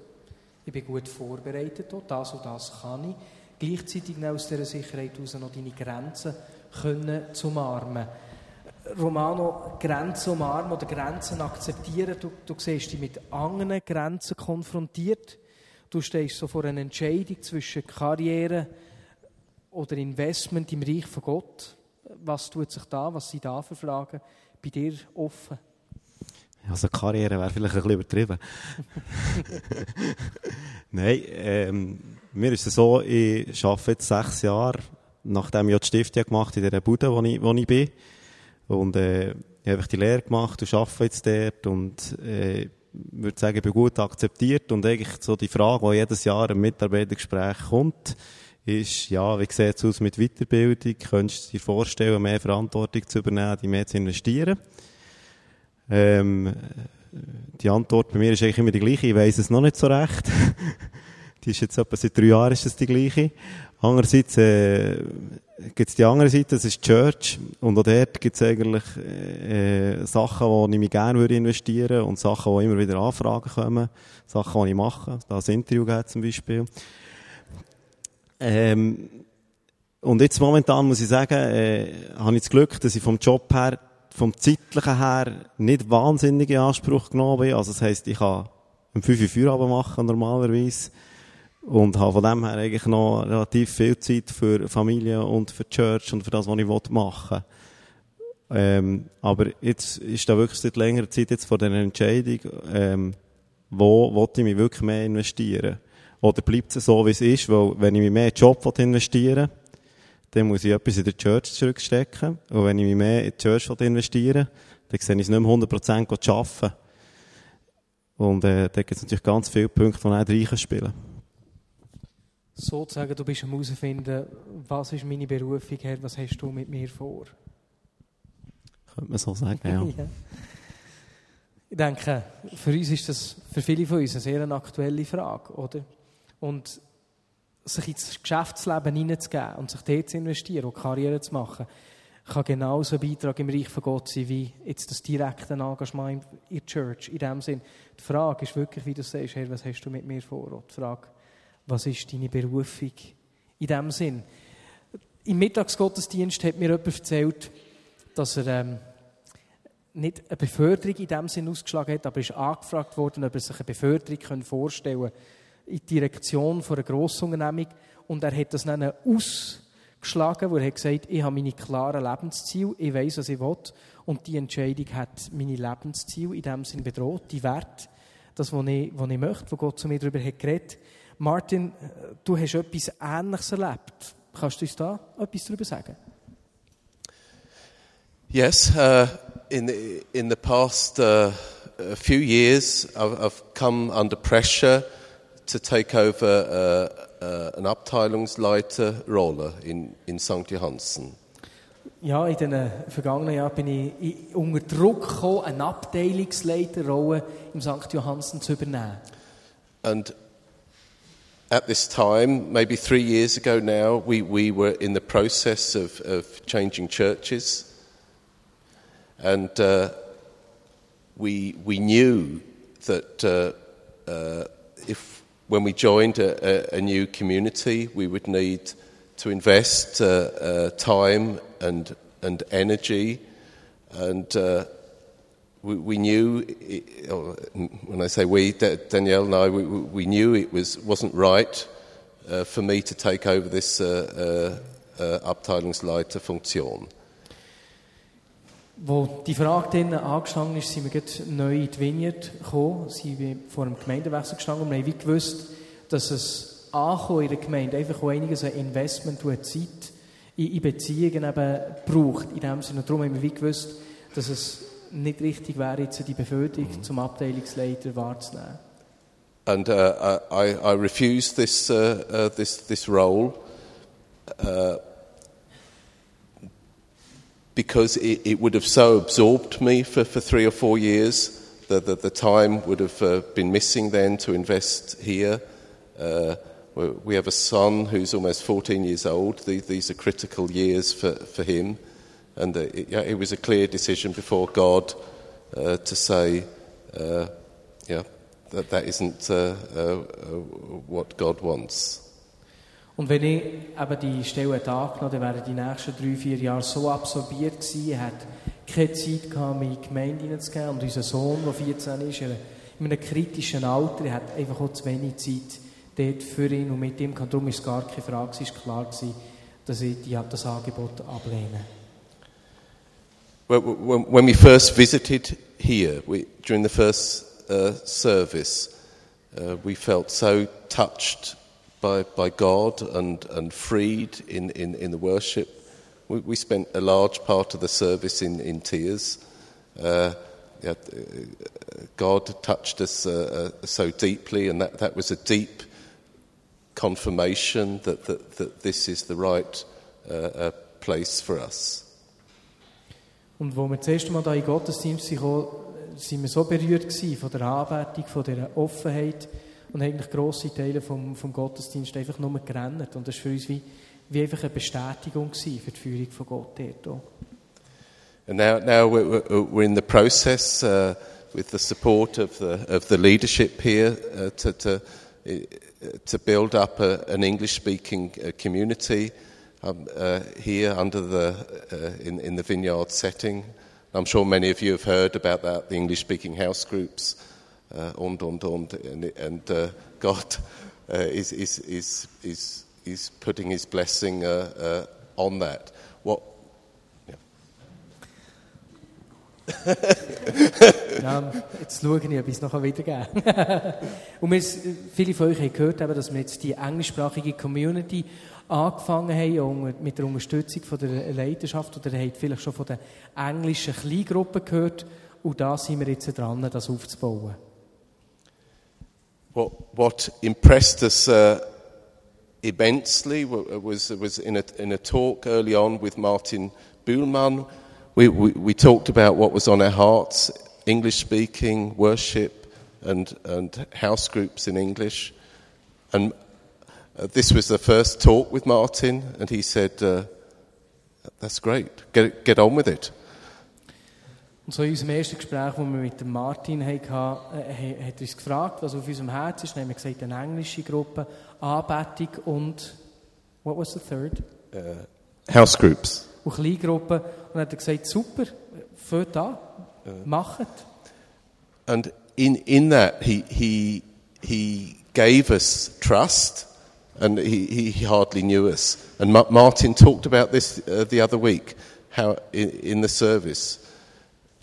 ich bin gut vorbereitet, das und das kann ich. Gleichzeitig aus dieser Sicherheit heraus noch deine Grenzen können zu umarmen. Romano, Grenzen umarmen oder Grenzen akzeptieren. Du, du siehst dich mit anderen Grenzen konfrontiert. Du stehst so vor einer Entscheidung zwischen Karriere oder Investment im Reich von Gott. Was tut sich da? Was sind da für Fragen bei dir offen? Also Karriere wäre vielleicht ein bisschen übertrieben. Nein, ähm, mir ist es so, ich arbeite jetzt sechs Jahre nachdem ich die Stiftung gemacht in dieser Bude, wo ich, wo ich bin. Und, äh, ich habe die Lehre gemacht und arbeite jetzt dort und, äh, würde sagen, ich bin gut akzeptiert und eigentlich so die Frage, die jedes Jahr im Mitarbeitergespräch kommt, ist, ja, wie sieht es aus mit Weiterbildung? Könntest du dir vorstellen, mehr Verantwortung zu übernehmen, die mehr zu investieren? Ähm, die Antwort bei mir ist eigentlich immer die gleiche. Ich weiss es noch nicht so recht. die ist jetzt etwa seit drei Jahren ist es die gleiche. Andererseits äh, gibt es die andere Seite, das ist die Church. Und auch dort gibt es eigentlich äh, Sachen, wo ich mich gerne würde investieren und Sachen, wo immer wieder Anfragen kommen. Sachen, die ich mache. Da ein Interview gegeben zum Beispiel. Ähm, und jetzt momentan muss ich sagen, äh, habe ich das Glück, dass ich vom Job her, vom zeitlichen her, nicht wahnsinnig in Anspruch genommen bin. Also das heisst, ich kann um 5 Uhr Feierabend machen normalerweise. Und habe von dem her eigentlich noch relativ viel Zeit für Familie und für die Church und für das, was ich machen will. Ähm, aber jetzt ist da wirklich seit längerer Zeit jetzt vor der Entscheidung, ähm, wo will ich mich wirklich mehr investieren? Oder bleibt es so, wie es ist? Weil, wenn ich mich mehr in den Job investieren will, dann muss ich etwas in der Church zurückstecken. Und wenn ich mich mehr in die Church investieren will, dann sehe ich es nicht mehr 100% zu arbeiten. Und äh, da gibt es natürlich ganz viele Punkte, die auch reichen spielen sozusagen, du bist am herausfinden, was ist meine Berufung, Herr, was hast du mit mir vor? Könnte man so sagen, ja. ja. Ich denke, für uns ist das, für viele von uns, eine sehr aktuelle Frage, oder? Und sich ins Geschäftsleben hineinzugeben und sich dort zu investieren und Karriere zu machen, kann genauso ein Beitrag im Reich von Gott sein, wie jetzt das direkte Engagement in der Church. In dem Sinn, die Frage ist wirklich, wie du sagst, Herr, was hast du mit mir vor? Und die Frage, was ist deine Berufung? In dem Sinn. Im Mittagsgottesdienst hat mir jemand erzählt, dass er ähm, nicht eine Beförderung in dem Sinn ausgeschlagen hat, aber ist angefragt worden, ob er sich eine Beförderung vorstellen kann in die Direktion von einer Grossunternehmung und er hat das dann ausgeschlagen, wo er hat gesagt, ich habe meine klaren Lebensziele, ich weiß, was ich will und die Entscheidung hat meine Lebensziele in dem Sinn bedroht, die Werte, das, was ich, was ich möchte, wo Gott zu mir darüber hat geredet. Martin, du hast etwas Ähnliches erlebt. Kannst du uns da etwas darüber sagen? Yes, uh, in, the, in the past uh, few years, I've, I've come under pressure to take over uh, uh, an Abteilungsleiter Rolle in, in St. Johansen. Ja, in den vergangenen Jahren bin ich unter Druck gekommen, eine Abteilungsleiterrolle im St. Johansen zu übernehmen. And at this time, maybe three years ago now, we, we were in the process of, of changing churches. And uh, we, we knew that uh, uh, if, when we joined a, a, a new community, we would need to invest uh, uh, time and, and energy. And uh, we, we knew, it, when I say we, Da- Danielle and I, we, we knew it was, wasn't right uh, for me to take over this uh, uh, Abteilungsleiterfunktion. Wo die Frage dann angestanden ist, sind wir neu in die Vineyard gekommen, sind wir vor einem Gemeindewechsel gestanden und wir haben wie gewusst, dass es Ankommen in der Gemeinde einfach auch einiges an Investment und Zeit in, in Beziehungen eben braucht. In dem Sinne. Und darum haben wir wie gewusst, dass es nicht richtig wäre, jetzt die Beförderung zum Abteilungsleiter wahrzunehmen. And uh, I, I refused this, uh, uh, this, this role uh, because it, it would have so absorbed me for, for three or four years that the, the time would have uh, been missing then to invest here. Uh, we- have a son who's almost 14 years old. The- These are critical years for, for him. And uh, it, yeah, it was a clear decision before God uh, to say, uh, yeah, that that isn't uh, what God wants. Und wenn ich eben die Stelle hätte angenommen dann wären die nächsten drei, vier Jahre so absorbiert gewesen, er hat keine Zeit gehabt, mehr in die Gemeinde hineinzugehen. Und unser Sohn, der 14 ist, in einem kritischen Alter, er hat einfach auch zu wenig Zeit dort für ihn und mit ihm. Darum ist es gar keine Frage, es war klar, gewesen, dass ich das Angebot ablehne. When we first visited here, we, during the first uh, service, uh, we felt so touched by, by God and, and freed in, in, in the worship. We, we spent a large part of the service in, in tears. Uh, yeah, God touched us uh, uh, so deeply, and that, that was a deep confirmation that, that, that this is the right uh, uh, place for us. Und wo wir das erste Mal da in Gottesdienst sind, sind wir so berührt gewesen von der Anbetung, von der Offenheit und haben grosse Teile vom, vom Gottesdienst einfach nur gerannt. Und das war für uns wie, wie einfach eine Bestätigung für die Führung von Gott dort. And now, now we're, we're in the process uh, with the support of the, of the leadership here uh, to, to, uh, to build up a, an English speaking uh, community um, uh, here under the, uh, in, in the vineyard setting. I'm sure many of you have heard about that, the English speaking house groups, und, und, und, and, and uh, God uh, is, is, is, is, is putting his blessing uh, uh, on that. What, Ja, jetzt schaue ich, ob ich es noch wiedergeben kann. Und wir, viele von euch haben gehört, eben, dass wir jetzt die englischsprachige Community angefangen haben, mit der Unterstützung von der Leidenschaft. Oder ihr habt vielleicht schon von den englischen Kleingruppen gehört. Und da sind wir jetzt dran, das aufzubauen. What, what impressed us uh, immensely was, was in, a, in a talk early on with Martin Buhlmann. We, we, we talked about what was on our hearts English speaking, worship, and, and house groups in English. And uh, this was the first talk with Martin, and he said, uh, That's great, get, get on with it. Und so in unserem ersten Gespräch, das wir mit dem Martin hatten, äh, ha- hat er uns gefragt, was auf unserem Herz ist. Dann haben wir gesagt, eine englische Gruppe, Anbetung und, what was the third? House groups. Und Kleingruppen. Und dann hat er gesagt, super, fängt an, macht. And in, in that, he, he, he gave us trust, and he, he, hardly knew us. And Ma- Martin talked about this uh, the other week, how in, in the service,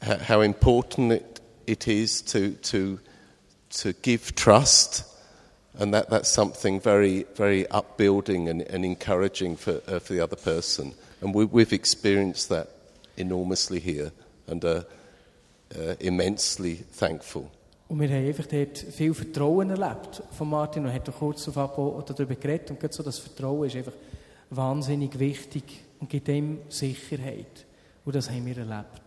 how, important it, it is to, to, to give trust, and that, that's something very, very upbuilding and, and encouraging for, uh, for the other person. And we, we've experienced that enormously here, and are uh, immensely thankful. Und wir haben einfach dort viel Vertrauen erlebt von Martin und hat kurz darauf darüber geredet. Und gerade so das Vertrauen ist einfach wahnsinnig wichtig und gibt ihm Sicherheit. Und das haben wir erlebt.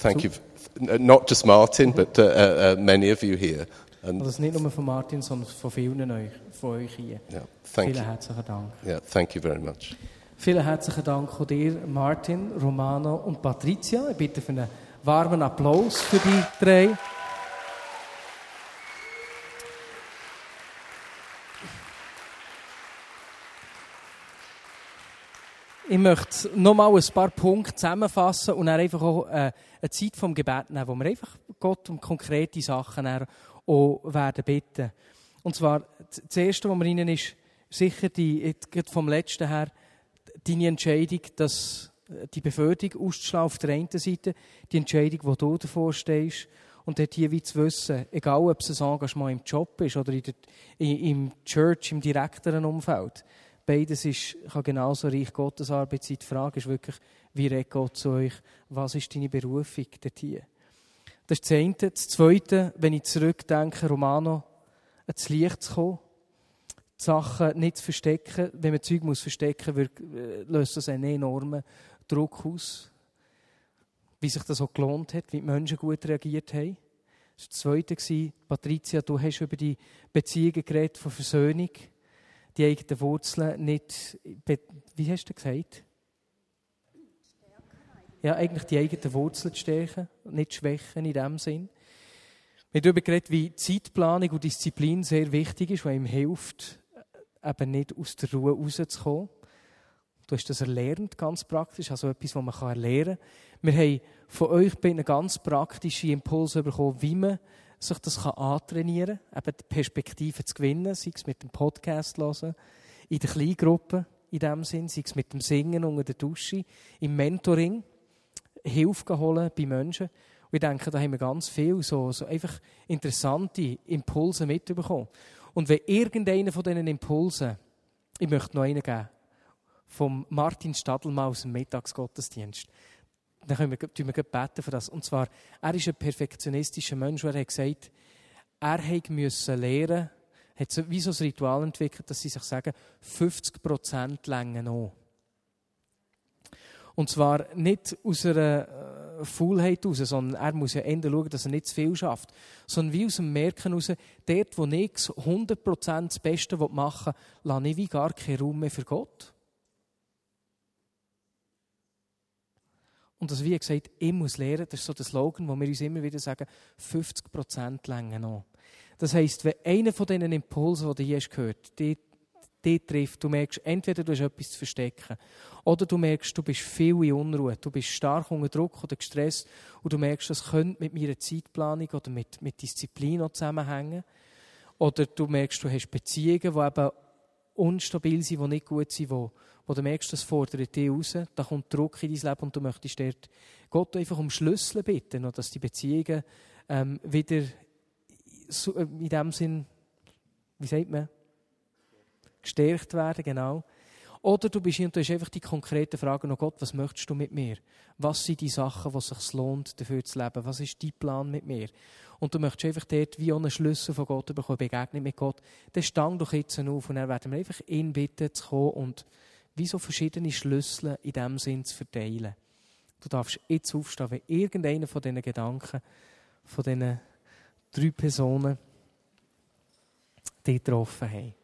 Thank you. Not just Martin, but uh, uh, uh, many of you here. And Also nicht nur von Martin, sondern von vielen euch, von euch hier. yeah, thank Vielen you. herzlichen Dank. Yeah, thank you very much. Vielen herzlichen Dank auch dir, Martin, Romano und Patricia. Ich bitte für einen warmen Applaus für die drei. Ich möchte nochmal ein paar Punkte zusammenfassen und dann einfach auch äh, eine Zeit vom Gebet nehmen, wo wir einfach Gott um konkrete Sachen auch werden bitten. Und zwar, das Erste, was mir rein ist, sicher die, vom Letzten her, deine Entscheidung, dass äh, die Beförderung auszuschlagen auf der einen Seite, die Entscheidung, wo du davor stehst, und dort hier wie zu wissen, egal ob es ein Engagement im Job ist oder in der, im Church, im direkteren Umfeld, beides ist, kann genauso reich Gottes Arbeit sein. Die Frage ist wirklich, wie redet Gott zu euch? Was ist deine Berufung dort hier? Das ist das eine. Das zweite, wenn ich zurückdenke, Romano, ans Licht zu kommen, die Sachen nicht zu verstecken. Wenn man Zeug muss verstecken muss, äh, löst das einen enormen Druck aus. Wie sich das auch gelohnt hat, wie die Menschen gut reagiert haben. Das war das Zweite. Patricia, du hast über die Beziehungen geredet von Versöhnung. Die eigenen Wurzeln nicht, wie hast du gesagt? Ja, eigentlich die eigenen Wurzeln zu stärken, nicht schwächen in dem Sinn. Wir haben darüber geredet, wie Zeitplanung und Disziplin sehr wichtig ist, weil ihm hilft, eben nicht aus der Ruhe rauszukommen. Du hast das erlernt, ganz praktisch, also etwas, was man erlernen kann. Wir haben von euch beiden ganz praktische Impulse bekommen, wie man sich das kann antrainieren kann, eben die Perspektive zu gewinnen, sei es mit dem Podcast hören, in der Kleingruppe in dem Sinn, sei es mit dem Singen unter der Dusche, im Mentoring, Hilfe holen bei Menschen. Und ich denke, da haben wir ganz viel so, so einfach interessante Impulse mitbekommen. Und wenn irgendeiner von diesen Impulsen, ich möchte noch einen geben, vom Martin Stadelmann aus dem Mittagsgottesdienst, dann können wir, tun wir beten für das. Und zwar, er ist ein perfektionistischer Mensch, er hat gesagt, er musste lernen, hat wie so ein Ritual entwickelt, dass sie sich sagen, 50% Länge noch. Und zwar nicht aus einer äh, Faulheit heraus, sondern er muss ja Ende schauen, dass er nicht zu viel schafft. Sondern wie aus dem Merken heraus, dort, wo nichts 100% das Beste machen will, lasse ich wie gar keinen Raum mehr für Gott. Und das, wie gesagt, ich muss lernen, das ist so der Slogan, wo wir uns immer wieder sagen, 50% Länge noch. Das heisst, wenn einer von diesen Impulsen, die du hier gehört, die, die trifft, du merkst, entweder du hast etwas zu verstecken, oder du merkst, du bist viel in Unruhe, du bist stark unter Druck oder gestresst, und du merkst, das könnte mit meiner Zeitplanung oder mit, mit Disziplin auch zusammenhängen. Oder du merkst, du hast Beziehungen, die eben unstabil sind, die nicht gut sind, wo, wo du merkst, das fordert dich raus, da kommt Druck in dein Leben und du möchtest dort Gott einfach um Schlüssel bitten, dass die Beziehungen ähm, wieder äh, in dem Sinn, wie sagt man, gestärkt werden, genau. Oder du bist hier und du hast einfach die konkreten Fragen, oh Gott, was möchtest du mit mir? Was sind die Sachen, was sich lohnt, dafür zu leben? Was ist dein Plan mit mir? Und du möchtest einfach dort wie einen Schlüssel von Gott bekommen, Begegnung mit Gott. Dann stang doch jetzt auf und dann werden wir einfach ihn bitten zu kommen und wie so verschiedene Schlüssel in dem Sinn zu verteilen. Du darfst jetzt aufstehen, wenn irgendeiner von diesen Gedanken, von diesen drei Personen dich getroffen haben.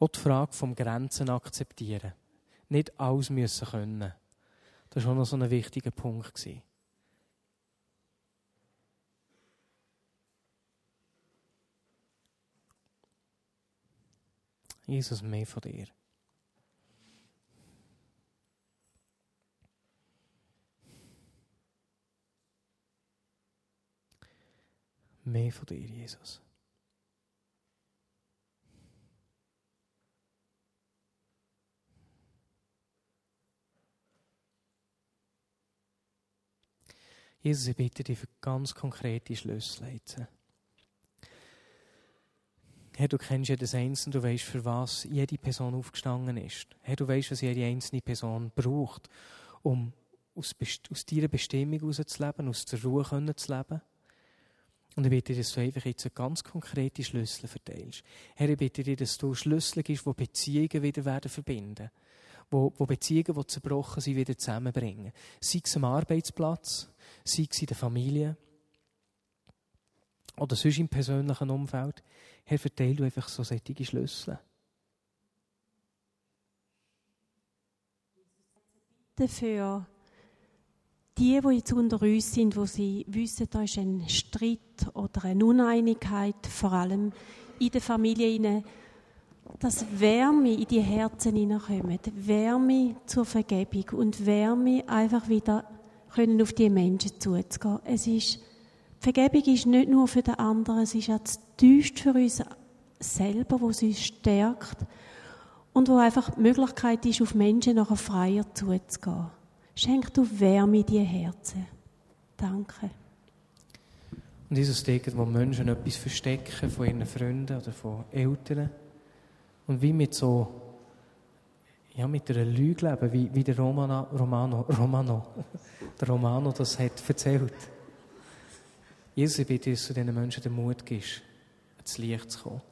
Auch die Frage vom Grenzen akzeptieren. Nicht alles müssen können. Das war auch noch so ein wichtiger Punkt. Jesus, mehr von dir. Mehr von dir, Jesus. Jesus, ich bitte dich für ganz konkrete Schlüssel jetzt. Herr, du kennst jedes Einzelne, du weißt, für was jede Person aufgestanden ist. Herr, du weißt, was jede einzelne Person braucht, um aus, aus deiner Bestimmung herauszuleben, aus der Ruhe zu leben. Und ich bitte dich, dass du einfach jetzt ganz konkrete Schlüssel verteilst. Herr, ich bitte dich, dass du Schlüssel gibst, die Beziehungen wieder werden verbinden wo, wo Beziehungen, die zerbrochen sind, wieder zusammenbringen. Sei es am Arbeitsplatz, sei es in der Familie oder sonst im persönlichen Umfeld. Herr, verteile du einfach so solche Schlüssel. Dafür die, die jetzt unter uns sind, wo sie wissen, da ist ein Streit oder eine Uneinigkeit, vor allem in der Familie, dass Wärme in die Herzen hineinkommt, Wärme zur Vergebung und Wärme einfach wieder können auf die Menschen zuzugehen. Es ist, Vergebung ist nicht nur für den anderen, es ist auch das Tiefste für uns selber, wo es uns stärkt und wo einfach die Möglichkeit ist, auf Menschen nachher freier zuzugehen. Schenk du Wärme in die Herzen. Danke. Und dieses Degen, wo Menschen etwas verstecken von ihren Freunden oder von Eltern und wie mit so ja, mit einer Lüge leben, wie, wie der Romano, Romano, Romano, der Romano das hat erzählt. Jesus, ich bitte, dass du diesen Menschen den Mut gibst, ins Licht zu kommen.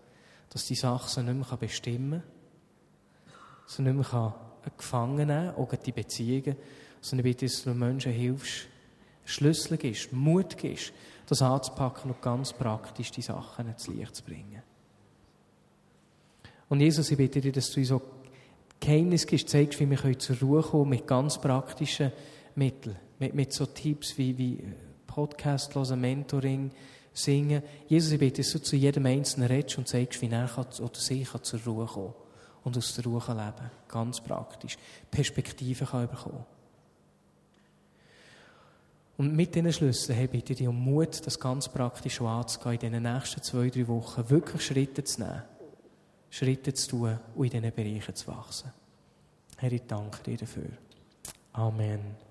Dass die Sache nicht mehr bestimmen kann, sie nicht mehr gefangen nehmen kann, auch die Beziehungen, sondern ich bitte, dass du den Menschen hilfst, Schlüssel gibst, Mut gibst, das anzupacken und ganz praktisch die Sachen ins Licht zu bringen. Und Jesus, ich bitte dich, dass du uns so Geheimnis gibst, zeigst, wie wir zur Ruhe kommen mit ganz praktischen Mitteln. Mit, mit so Tipps wie, wie Podcast hören, Mentoring, singen. Jesus, ich bitte, dass du zu jedem Einzelnen redest und zeigst, wie er kann, oder sie kann zur Ruhe kommen und aus der Ruhe leben Ganz praktisch. Perspektive kann bekommen. Und mit diesen Schlüsseln hey, bitte ich dich um Mut, das ganz praktisch anzugehen, in den nächsten zwei, drei Wochen wirklich Schritte zu nehmen Schritte zu tun und in diesen Bereichen zu wachsen. Herr, ich danke dir dafür. Amen.